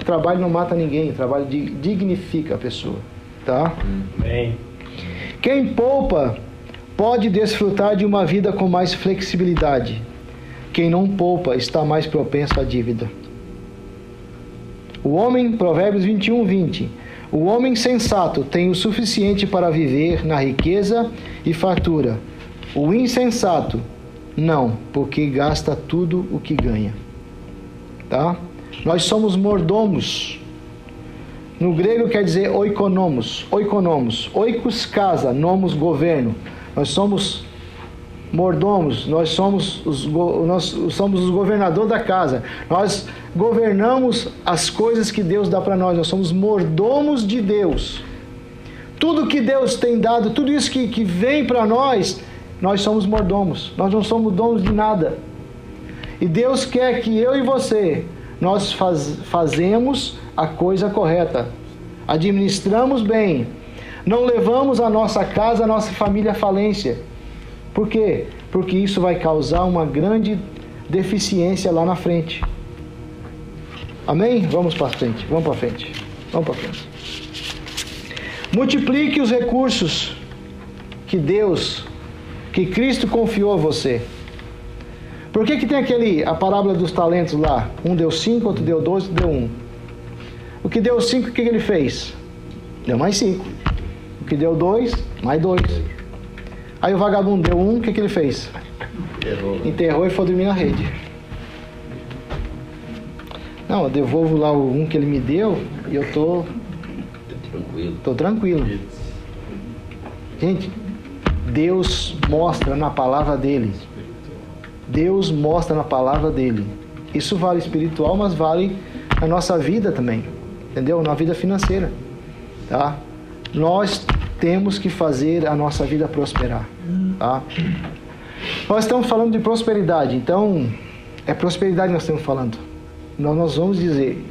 O trabalho não mata ninguém, o trabalho dignifica a pessoa. Tá? Amém. Quem poupa pode desfrutar de uma vida com mais flexibilidade. Quem não poupa está mais propenso à dívida. O homem, Provérbios 21, 20. O homem sensato tem o suficiente para viver na riqueza e fartura. O insensato, não, porque gasta tudo o que ganha. Tá? Nós somos mordomos. No grego quer dizer oikonomos, oikonomos. Oikos casa, nomos governo. Nós somos mordomos, nós somos os, nós somos os governadores da casa. Nós governamos as coisas que Deus dá para nós. Nós somos mordomos de Deus. Tudo que Deus tem dado, tudo isso que, que vem para nós, nós somos mordomos. Nós não somos donos de nada. E Deus quer que eu e você, nós faz, fazemos a coisa correta. Administramos bem, não levamos a nossa casa, a nossa família à falência. Por quê? Porque isso vai causar uma grande deficiência lá na frente. Amém? Vamos para frente. Vamos para frente. Vamos para frente. Multiplique os recursos que Deus, que Cristo confiou a você. Por que, que tem aquele, a parábola dos talentos lá? Um deu cinco, outro deu dois, outro deu um. O que deu cinco, o que, ele fez? Deu mais cinco que deu dois, mais dois. Aí o vagabundo deu um, o que, que ele fez? Enterrou. Enterrou e foi dormir na rede. Não, eu devolvo lá o um que ele me deu e eu tô. Tranquilo. Tô tranquilo. Gente, Deus mostra na palavra dele Deus mostra na palavra dele. Isso vale espiritual, mas vale na nossa vida também. Entendeu? Na vida financeira. Tá? Nós temos que fazer a nossa vida prosperar. Tá? Nós estamos falando de prosperidade, então é prosperidade que nós estamos falando. Nós, nós vamos dizer: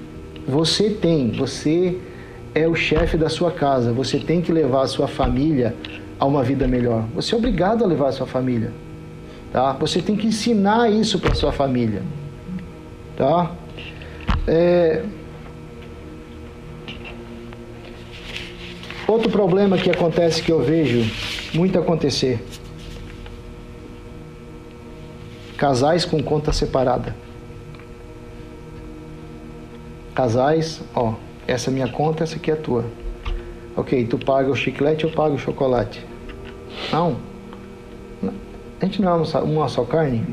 você tem, você é o chefe da sua casa, você tem que levar a sua família a uma vida melhor. Você é obrigado a levar a sua família. Tá? Você tem que ensinar isso para sua família. Tá? É... Outro problema que acontece que eu vejo muito acontecer. Casais com conta separada. Casais, ó, essa é minha conta, essa aqui é a tua. Ok, tu paga o chiclete, eu pago o chocolate. Não. A gente não é uma só carne?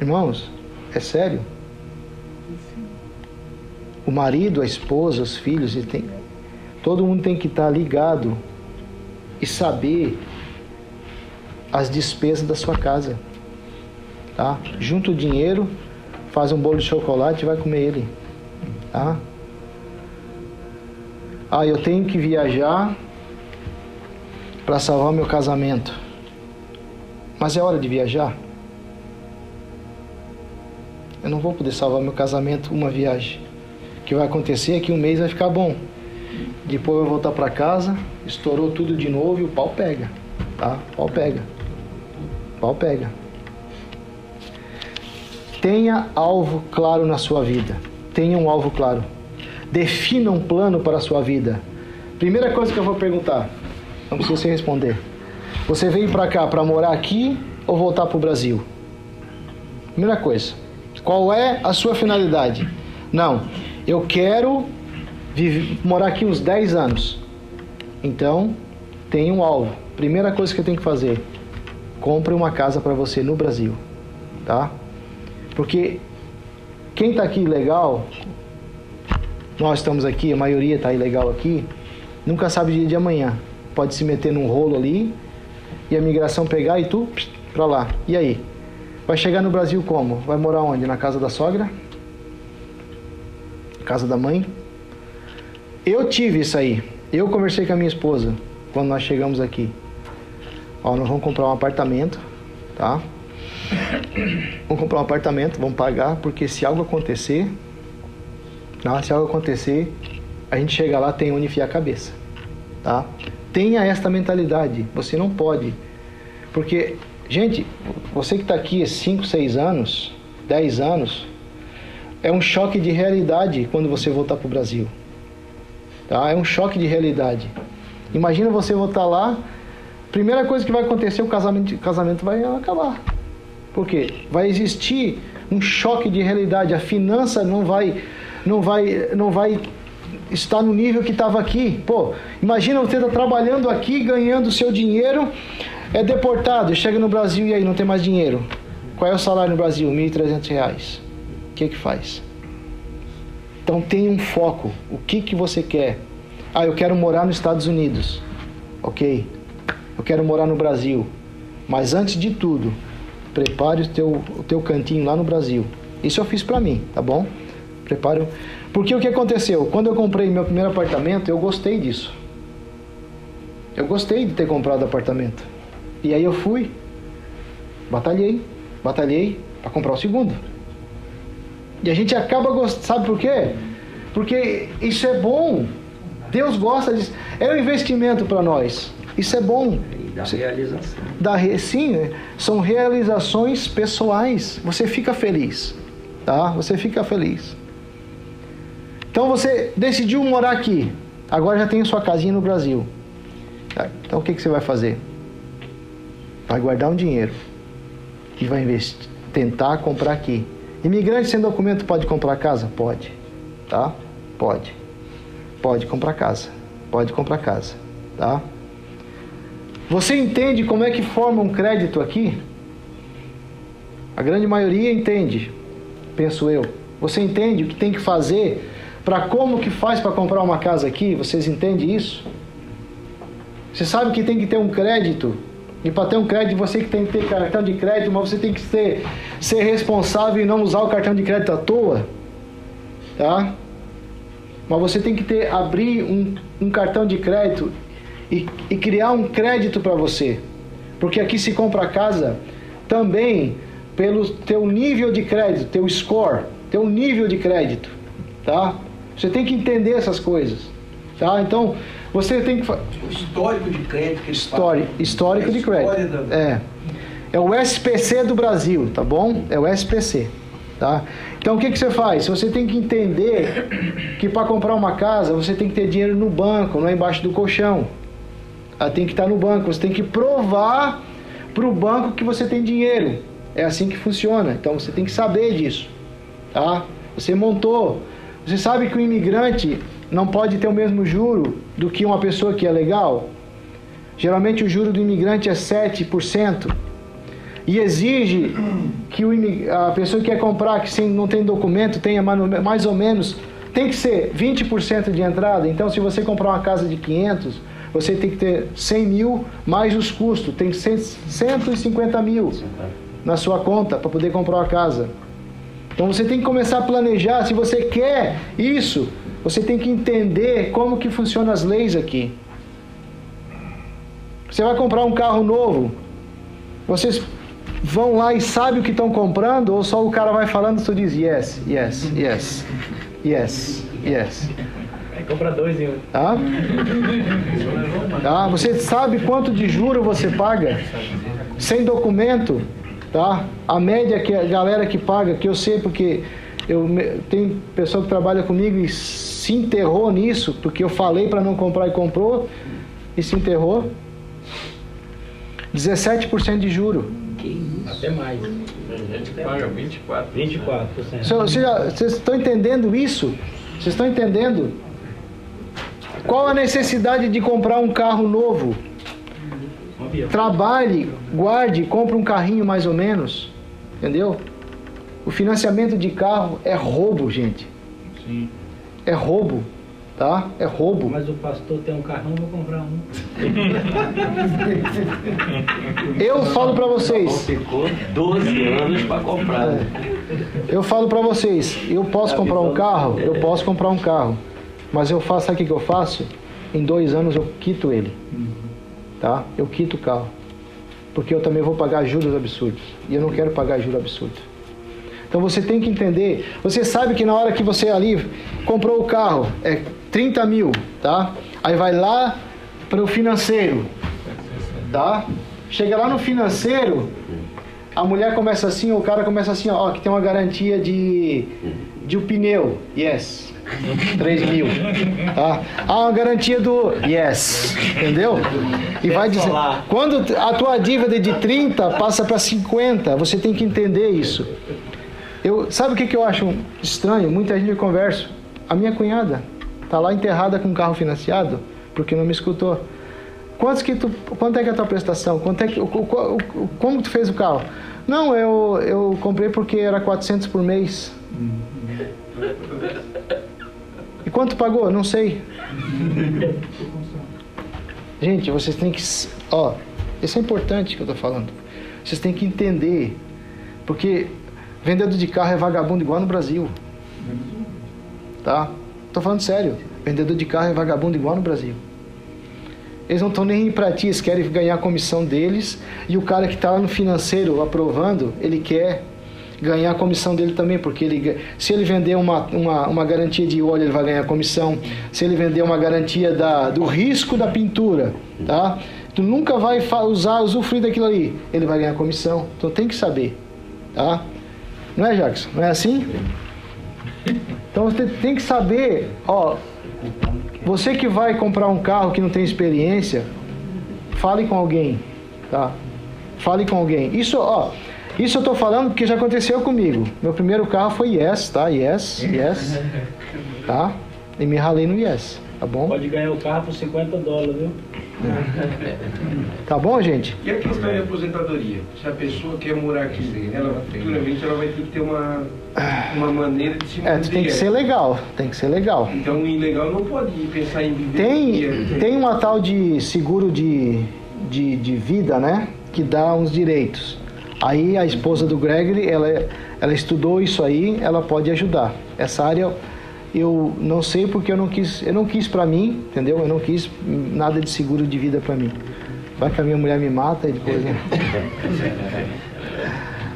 Irmãos, é sério? O marido, a esposa, os filhos, tem, todo mundo tem que estar ligado e saber as despesas da sua casa. Tá? Junta o dinheiro, faz um bolo de chocolate e vai comer ele. Tá? Ah, eu tenho que viajar para salvar meu casamento. Mas é hora de viajar? Eu não vou poder salvar meu casamento uma viagem. Que vai acontecer é que um mês vai ficar bom. Depois eu voltar para casa, estourou tudo de novo e o pau pega. Tá? O pau pega. O pau pega. Tenha alvo claro na sua vida. Tenha um alvo claro. Defina um plano para a sua vida. Primeira coisa que eu vou perguntar, não precisa você responder. Você veio para cá para morar aqui ou voltar para o Brasil? Primeira coisa. Qual é a sua finalidade? Não, eu quero viver, morar aqui uns 10 anos. Então, tem um alvo. Primeira coisa que eu tenho que fazer: compre uma casa para você no Brasil, tá? Porque quem está aqui legal, nós estamos aqui, a maioria está ilegal aqui, nunca sabe o dia de amanhã. Pode se meter num rolo ali e a migração pegar e tu para lá. E aí? Vai chegar no Brasil como? Vai morar onde? Na casa da sogra? Casa da mãe? Eu tive isso aí. Eu conversei com a minha esposa quando nós chegamos aqui. Ó, nós vamos comprar um apartamento, tá? Vamos comprar um apartamento, vamos pagar, porque se algo acontecer, tá? se algo acontecer, a gente chega lá tem onde enfiar a cabeça, tá? Tenha esta mentalidade. Você não pode, porque Gente, você que está aqui há 5, 6 anos, 10 anos, é um choque de realidade quando você voltar para o Brasil. Tá? É um choque de realidade. Imagina você voltar lá, primeira coisa que vai acontecer, o casamento, o casamento vai acabar. Por quê? Vai existir um choque de realidade. A finança não vai, não vai, não vai estar no nível que estava aqui. Pô, imagina você tá trabalhando aqui, ganhando seu dinheiro, é deportado, chega no Brasil e aí não tem mais dinheiro. Qual é o salário no Brasil? R$ 1.300. O que que faz? Então tem um foco. O que que você quer? Ah, eu quero morar nos Estados Unidos. Ok. Eu quero morar no Brasil. Mas antes de tudo, prepare o teu, o teu cantinho lá no Brasil. Isso eu fiz para mim, tá bom? Prepare. Porque o que aconteceu? Quando eu comprei meu primeiro apartamento, eu gostei disso. Eu gostei de ter comprado apartamento. E aí eu fui, batalhei, batalhei para comprar o segundo. E a gente acaba gostando, sabe por quê? Porque isso é bom. Deus gosta disso. É um investimento para nós. Isso é bom. E da realização. Da, sim, são realizações pessoais. Você fica feliz. Tá? Você fica feliz. Então você decidiu morar aqui. Agora já tem sua casinha no Brasil. Então o que, que você vai fazer? vai guardar um dinheiro e vai investir, tentar comprar aqui. Imigrante sem documento pode comprar casa? Pode, tá? Pode. Pode comprar casa. Pode comprar casa, tá? Você entende como é que forma um crédito aqui? A grande maioria entende, penso eu. Você entende o que tem que fazer para como que faz para comprar uma casa aqui? Vocês entendem isso? Você sabe que tem que ter um crédito E para ter um crédito, você que tem que ter cartão de crédito, mas você tem que ser, ser responsável e não usar o cartão de crédito à toa. Tá? Mas você tem que ter, abrir um, um cartão de crédito e, e criar um crédito para você. Porque aqui se compra casa também pelo teu nível de crédito, teu score, teu nível de crédito, tá? Você tem que entender essas coisas, tá? Então, você tem que O histórico de crédito que eles História, falam. histórico a de crédito. da- É. É o SPC do Brasil, tá bom? É o SPC, tá? Então o que, que você faz? Você tem que entender que para comprar uma casa você tem que ter dinheiro no banco, não é embaixo do colchão. Ah, tem que estar no banco. Você tem que provar para o banco que você tem dinheiro. É assim que funciona. Então você tem que saber disso, tá? Você montou. Você sabe que o imigrante não pode ter o mesmo juro do que uma pessoa que é legal? Geralmente o juro do imigrante é 7% e exige que a pessoa que quer comprar, que sem, não tem documento, tenha mais ou menos, tem que ser 20% de entrada. Então, se você comprar uma casa de 500, você tem que ter 100 mil mais os custos, tem que ser 150 mil na sua conta para poder comprar uma casa. Então você tem que começar a planejar. Se você quer isso, você tem que entender como que funcionam as leis aqui. Você vai comprar um carro novo, vocês vão lá e sabem o que estão comprando ou só o cara vai falando e tu diz yes, yes, yes, yes, yes. Aí compra dois em um. Tá? Tá? Você sabe quanto de juro você paga sem documento, tá? A média que a galera que paga, que eu sei porque eu tem pessoa que trabalha comigo e se enterrou nisso, porque eu falei para não comprar e comprou e se enterrou. 17% de juro. Até mais. A gente paga 24. 24%. Você- você já- Vocês estão entendendo isso? Vocês estão entendendo? Qual a necessidade de comprar um carro novo? Trabalhe, guarde, compre um carrinho mais ou menos. Entendeu? O financiamento de carro é roubo, gente. Sim. É roubo, tá? É roubo. Mas o pastor tem um carrão, vou comprar um. Eu falo pra Então vocês, ficou 12 anos para comprar. né? eu falo pra vocês, eu posso comprar um carro, eu posso comprar um carro, mas eu faço, sabe o que que eu faço? Em dois anos eu quito ele, tá? Eu quito o carro, porque eu também vou pagar juros absurdos e eu não quero pagar juros absurdos. Então você tem que entender, você sabe que na hora que você ali comprou o carro, é 30 mil, tá? Aí vai lá para o financeiro, tá? Chega lá no financeiro, a mulher começa assim, o cara começa assim, ó, que tem uma garantia de, de um pneu, yes, 3 mil, tá? Ah, uma garantia do yes, entendeu? E vai dizer, quando a tua dívida é de 30 passa para 50, você tem que entender isso. Eu, sabe o que, que eu acho estranho? Muita gente eu converso. A minha cunhada tá lá enterrada com um carro financiado porque não me escutou. Que tu, quanto é que é a tua prestação? Quanto é que, o, o- o- como tu fez o carro? Não, eu, eu comprei porque era 400 por mês. E quanto pagou? Não sei. Gente, vocês têm que. Ó, isso é importante que eu tô falando. Vocês têm que entender. Porque vendedor de carro é vagabundo igual no Brasil. Tá? Tô falando sério. Vendedor de carro é vagabundo igual no Brasil. Eles não estão nem pra ti, eles querem ganhar a comissão deles. E o cara que está lá no financeiro aprovando, ele quer ganhar a comissão dele também, porque ele, se ele vender uma, uma, uma garantia de óleo, ele vai ganhar comissão. Se ele vender uma garantia da, do risco da pintura, tá? Tu nunca vai usar, usufruir daquilo ali, ele vai ganhar comissão. Então tem que saber, tá? Não é, Jackson? Não é assim? Então você tem que saber, ó, você que vai comprar um carro que não tem experiência, fale com alguém, tá? Fale com alguém. Isso, ó, isso eu tô falando porque já aconteceu comigo. Meu primeiro carro foi Yes, tá? Yes, Yes, tá? E me ralei no Yes, tá bom? Pode ganhar o carro por 50 dólares, viu? Tá bom, gente? E a questão de aposentadoria? Se a pessoa quer morar aqui, ela futuramente ela vai ter que ter uma, uma maneira de se É, tu tem que ser legal, tem que ser legal. Então o ilegal não pode pensar em viver Tem, tem uma tal de seguro de, de, de vida, né? Que dá uns direitos. Aí a esposa do Gregory, ela, ela estudou isso aí, ela pode ajudar. Essa área eu não sei porque eu não quis, eu não quis para mim, entendeu? Eu não quis nada de seguro de vida para mim. Vai que a minha mulher me mata e depois. Né?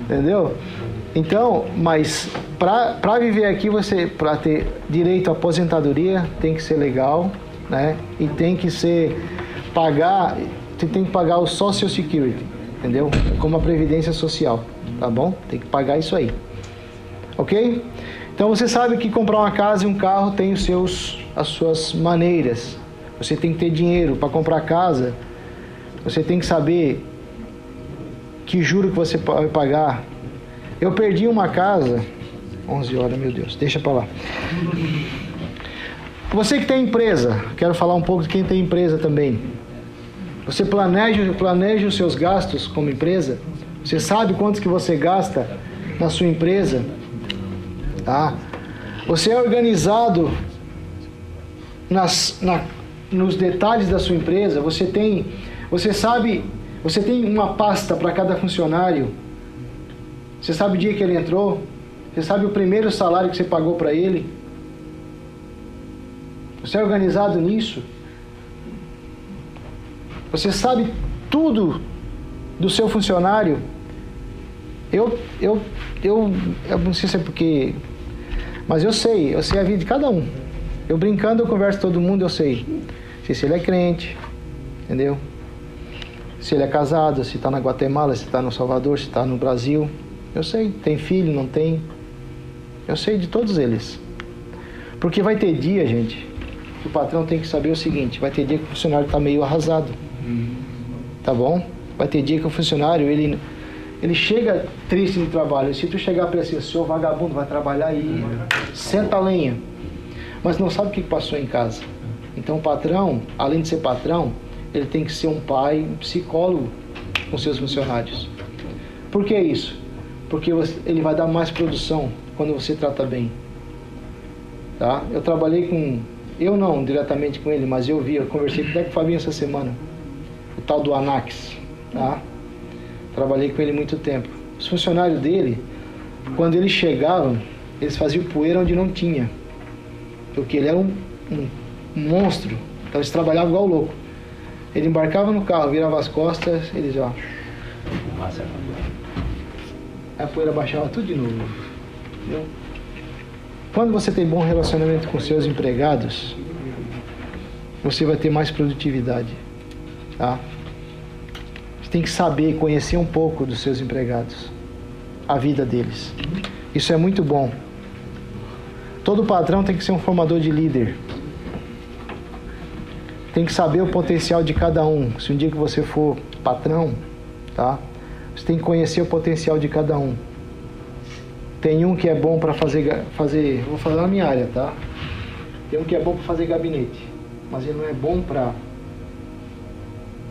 entendeu? Então, mas para viver aqui, você para ter direito à aposentadoria tem que ser legal, né? E tem que ser pagar, você tem que pagar o Social Security, entendeu? Como a previdência social, tá bom? Tem que pagar isso aí. OK? Então você sabe que comprar uma casa e um carro tem os seus as suas maneiras. Você tem que ter dinheiro para comprar casa. Você tem que saber que juro que você vai pagar, eu perdi uma casa. 11 horas, meu Deus, deixa para lá. Você que tem empresa, quero falar um pouco de quem tem empresa também. Você planeja, planeja os seus gastos como empresa? Você sabe quantos que você gasta na sua empresa? Tá? Você é organizado nas, na, nos detalhes da sua empresa? Você tem, você sabe, você tem uma pasta para cada funcionário? Você sabe o dia que ele entrou? Você sabe o primeiro salário que você pagou para ele? Você é organizado nisso? Você sabe tudo do seu funcionário? Eu, eu, eu, eu não sei se é porque, mas eu sei, eu sei a vida de cada um. Eu brincando, eu converso com todo mundo, eu sei. Se ele é crente, entendeu? Se ele é casado, se está na Guatemala, se está no Salvador, se está no Brasil. Eu sei, tem filho, não tem. Eu sei de todos eles. Porque vai ter dia, gente, que o patrão tem que saber o seguinte: vai ter dia que o funcionário está meio arrasado. Tá bom? Vai ter dia que o funcionário, ele, ele chega triste no trabalho. Se tu chegar para ele assim, senhor vagabundo, vai trabalhar aí, senta a lenha. Mas não sabe o que passou em casa. Então o patrão, além de ser patrão, ele tem que ser um pai, um psicólogo com seus funcionários. Por que isso? porque ele vai dar mais produção quando você trata bem. Tá? Eu trabalhei com, eu não diretamente com ele, mas eu vi, eu conversei até com o Fabinho essa semana, o tal do Anax. Tá? Trabalhei com ele muito tempo. Os funcionários dele, quando eles chegavam, eles faziam poeira onde não tinha. Porque ele era um, um, monstro. Então eles trabalhavam igual louco. Ele embarcava no carro, virava as costas, eles ó. Massa, a poeira baixava tudo de novo. Entendeu? Quando você tem bom relacionamento com seus empregados, você vai ter mais produtividade. Tá? Você tem que saber, conhecer um pouco dos seus empregados, a vida deles. Isso é muito bom. Todo patrão tem que ser um formador de líder. Tem que saber o potencial de cada um. Se um dia que você for patrão, tá? Você tem que conhecer o potencial de cada um. Tem um que é bom para fazer, fazer, vou falar na minha área, tá? Tem um que é bom para fazer gabinete, mas ele não é bom para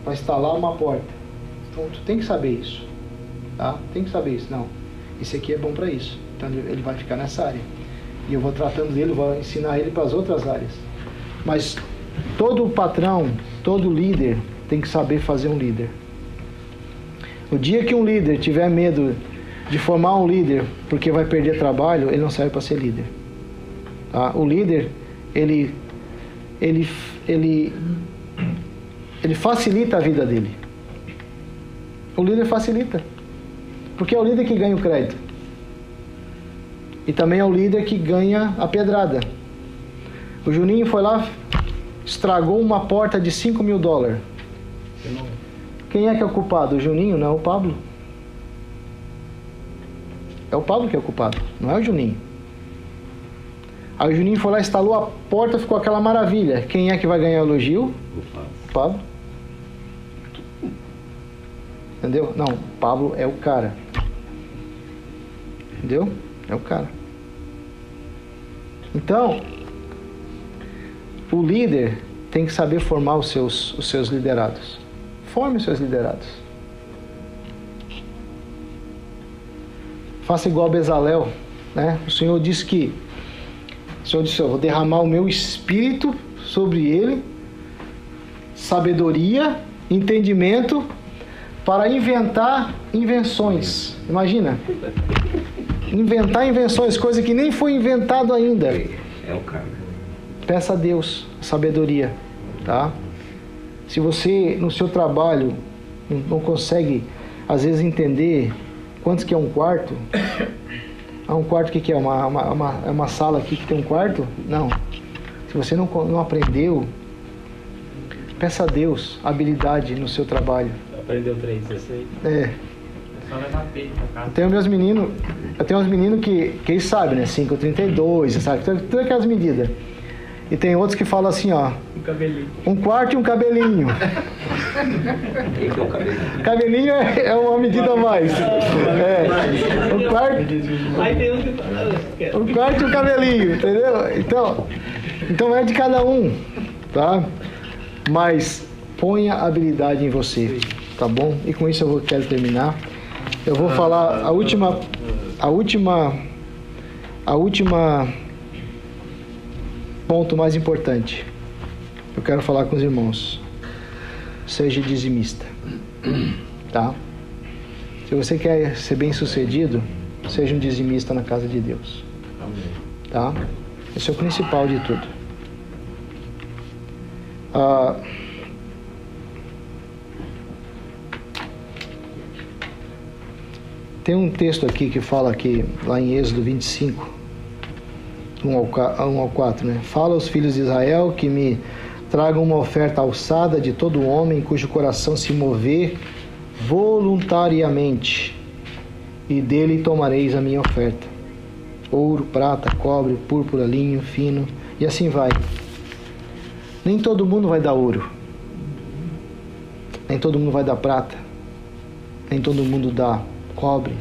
para instalar uma porta. Tu tem que saber isso, tá? Tem que saber isso. Não, esse aqui é bom para isso. Então ele vai ficar nessa área. E eu vou tratando dele, vou ensinar ele para as outras áreas. Mas todo patrão, todo líder tem que saber fazer um líder. O dia que um líder tiver medo de formar um líder porque vai perder trabalho, ele não serve para ser líder. Tá? O líder, ele, ele, ele, ele facilita a vida dele. O líder facilita. Porque é o líder que ganha o crédito. E também é o líder que ganha a pedrada. O Juninho foi lá, estragou uma porta de 5 mil dólares. Quem é que é o culpado? O Juninho, não é o Pablo. É o Pablo que é o culpado, não é o Juninho. Aí o Juninho foi lá, instalou a porta, ficou aquela maravilha. Quem é que vai ganhar o elogio? O Pablo. Entendeu? Não, Pablo é o cara. Entendeu? É o cara. Então, o líder tem que saber formar os seus, os seus liderados. Forme os seus liderados. Faça igual Bezalel. Né? O Senhor disse que o Senhor disse, eu vou derramar o meu espírito sobre ele, sabedoria entendimento para inventar invenções. Imagina. Inventar invenções, coisa que nem foi inventado ainda. É o cara. Peça a Deus sabedoria, tá? Se você no seu trabalho não- consegue às vezes entender quantos que é um quarto, ah, um quarto o que, que é uma, uma, uma, é uma sala aqui que tem um quarto? Não. Se você não, não aprendeu, peça a Deus habilidade no seu trabalho. Aprendeu 3,16. É. Só levar peito pra Eu tenho meus meninos, eu tenho uns meninos que, que eles sabem, né? 5,32, você sabe? Todas todas aquelas medidas. E tem outros que falam assim, ó, Um cabelinho. um quarto e um cabelinho. Que é o cabelo? Cabelinho é, é uma medida a mais. É. Um quarto, Aí tem um que fala. "Ah, um quarto e um cabelinho, entendeu? Então, então é de cada um, tá? Mas ponha habilidade em você, tá bom? E com isso eu vou, quero terminar. Eu vou falar a última, a última, a última ponto mais importante. Eu quero falar com os irmãos. Seja dizimista, tá? Se você quer ser bem sucedido, seja um dizimista na casa de Deus, tá? Esse é o principal de tudo. Ah, tem um texto aqui que fala que, lá em Êxodo 25, 1 ao, ca- 1 ao 4, né? Fala aos filhos de Israel que me tragam uma oferta alçada de todo homem cujo coração se mover voluntariamente, e dele tomareis a minha oferta. Ouro, prata, cobre, púrpura, linho fino, e assim vai. Nem todo mundo vai dar ouro. Nem todo mundo vai dar prata. Nem todo mundo dá cobre.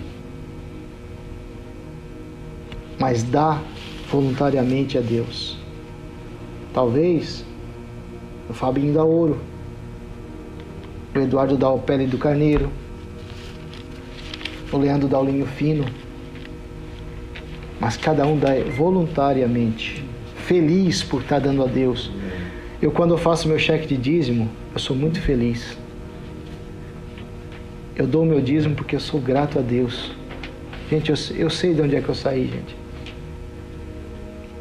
Mas dá voluntariamente a Deus. Talvez o Fabinho dá ouro. O Eduardo dá o pele do carneiro. O Leandro dá o linho fino. Mas cada um dá voluntariamente. Feliz por estar dando a Deus. Eu, quando eu faço meu cheque de dízimo, eu sou muito feliz. Eu dou o meu dízimo porque eu sou grato a Deus. Gente, eu, eu sei de onde é que eu saí, gente.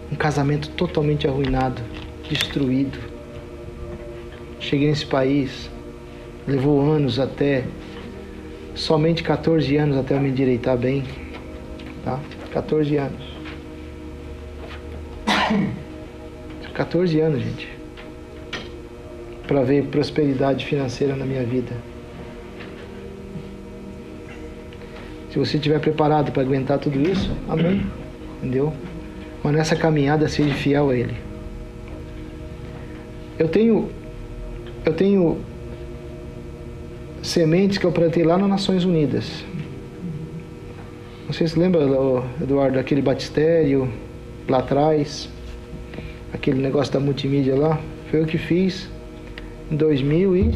Um casamento totalmente arruinado, destruído. Cheguei nesse país, levou anos até, somente 14 anos até eu me endireitar bem. Tá? 14 anos. 14 anos, gente. Para ver prosperidade financeira na minha vida. Se você estiver preparado para aguentar tudo isso, amém. Entendeu? Mas nessa caminhada seja fiel a Ele. Eu tenho, eu tenho sementes que eu plantei lá nas Nações Unidas. Não sei se lembra, Eduardo, aquele batistério lá atrás, aquele negócio da multimídia lá. Foi eu que fiz em 2000 e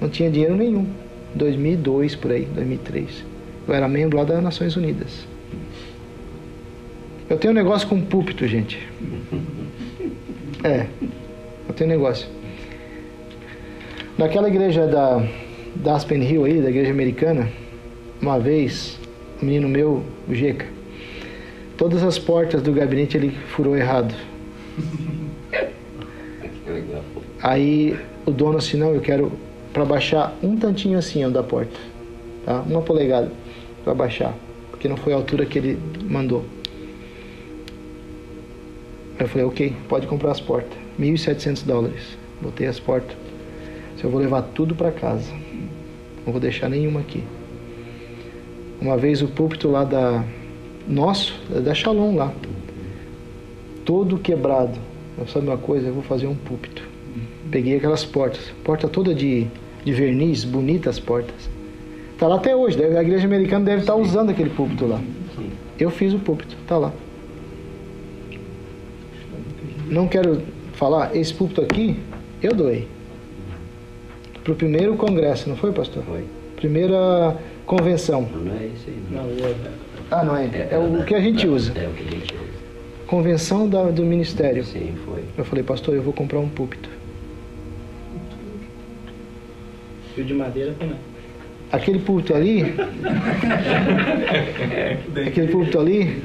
não tinha dinheiro nenhum. 2002 por aí, 2003. Eu era membro lá das Nações Unidas. Eu tenho um negócio com púlpito, gente. É, eu tenho um negócio. Naquela igreja da, da Aspen Hill aí, da igreja americana, uma vez, um menino meu, o Jeca, todas as portas do gabinete ele furou errado. Aí o dono assim, não, eu quero para baixar um tantinho assim ó, da porta, tá? Uma polegada para baixar, porque não foi a altura que ele mandou. Eu falei, ok, pode comprar as portas, 1.700 dólares. Botei as portas. Se eu vou levar tudo para casa, não vou deixar nenhuma aqui. Uma vez o púlpito lá da nosso, da Shalom lá, todo quebrado. Eu sabe uma coisa, eu vou fazer um púlpito. Peguei aquelas portas, porta toda de, de verniz, bonitas as portas. Tá lá até hoje, a igreja americana deve estar usando aquele púlpito lá. Eu fiz o púlpito, tá lá. Não quero falar, esse púlpito aqui, eu doei. Pro primeiro congresso, não foi, pastor? Foi. Primeira convenção. Não, não é isso aí. Não. Não, o outro. Ah, não é? É o que a gente usa. É o que a gente usa. Convenção da- do ministério. Sim, foi. Eu falei, pastor, eu vou comprar um púlpito. E o de madeira também. Aquele púlpito ali, aquele púlpito ali,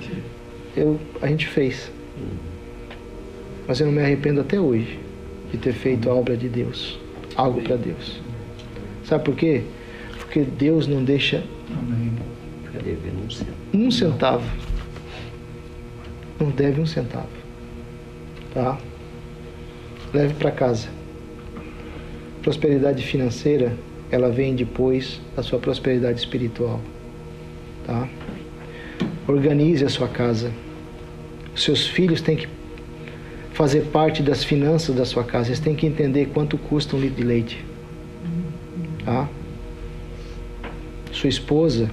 eu, a gente fez. Mas eu não me arrependo até hoje de ter feito a obra de Deus, algo para Deus. Sabe por quê? Porque Deus não deixa um um centavo. Não deve um centavo. Tá? Leve para casa. Prosperidade financeira, ela vem depois da sua prosperidade espiritual. Tá? Organize a sua casa. Seus filhos têm que fazer parte das finanças da sua casa. Eles têm que entender quanto custa um litro de leite. Tá? Sua esposa,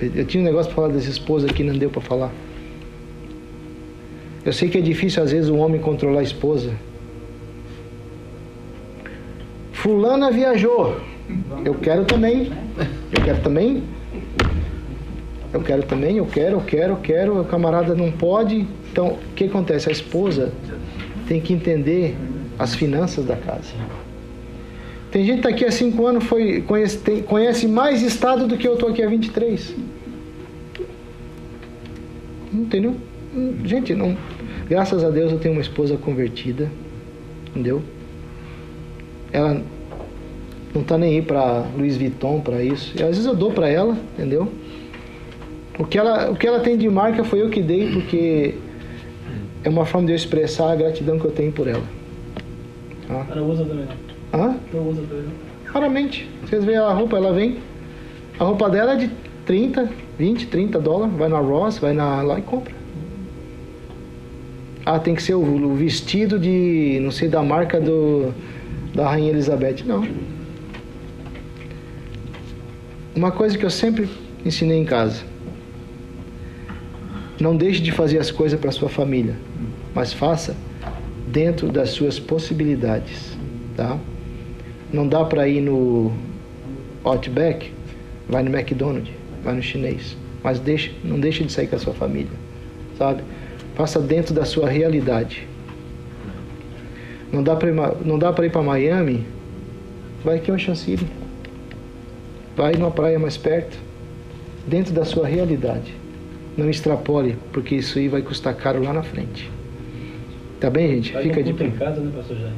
eu tinha um negócio para falar dessa esposa aqui, não deu para falar. Eu sei que é difícil às vezes o homem controlar a esposa. Fulana viajou. Eu quero também. Eu quero também. Eu quero também, eu quero, eu quero, eu quero. O camarada não pode. Então, o que acontece? A esposa tem que entender as finanças da casa. Tem gente que está aqui há cinco anos, foi, conhece, tem- conhece mais estado do que eu estou aqui há 23. Entendeu? Hum, Gente, não. Graças a Deus eu tenho uma esposa convertida. Entendeu? Ela não tá nem aí para Louis Vuitton, para isso. E às vezes eu dou para ela, entendeu? O que, ela, o que ela tem de marca foi eu que dei, porque é uma forma de eu expressar a gratidão que eu tenho por ela. Tá? Ela usa também não. Hã? Não usa também não. Raramente. Vocês veem a roupa, ela vem. A roupa dela é de 30, 20, 30 dólares. Vai na Ross, vai na, lá e compra. Ah, tem que ser o, o vestido de, não sei, da marca do, da Rainha Elizabeth. Não. Uma coisa que eu sempre ensinei em casa. Não deixe de fazer as coisas para sua família, mas faça dentro das suas possibilidades, tá? Não dá para ir no Outback, vai no McDonald's, vai no chinês, mas deixe, não deixe de sair com a sua família, sabe? Faça dentro da sua realidade. Não dá para não dá para ir para Miami, vai em Ocean City. Vai numa praia mais perto, dentro da sua realidade. Não extrapole, porque isso aí vai custar caro lá na frente. Tá bem, gente? Faz Fica um de culto pé. em casa, né, pastor Jair?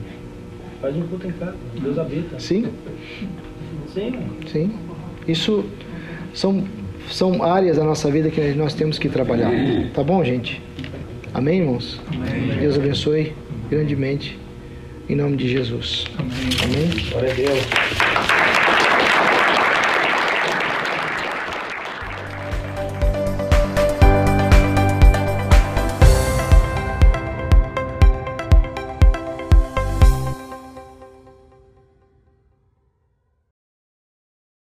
Faz um culto em casa. Deus habita. Sim, Sim, sim. Isso são, são áreas da nossa vida que nós temos que trabalhar. Tá bom, gente? Amém, irmãos? Deus abençoe grandemente. Em nome de Jesus. Amém. Glória a Deus.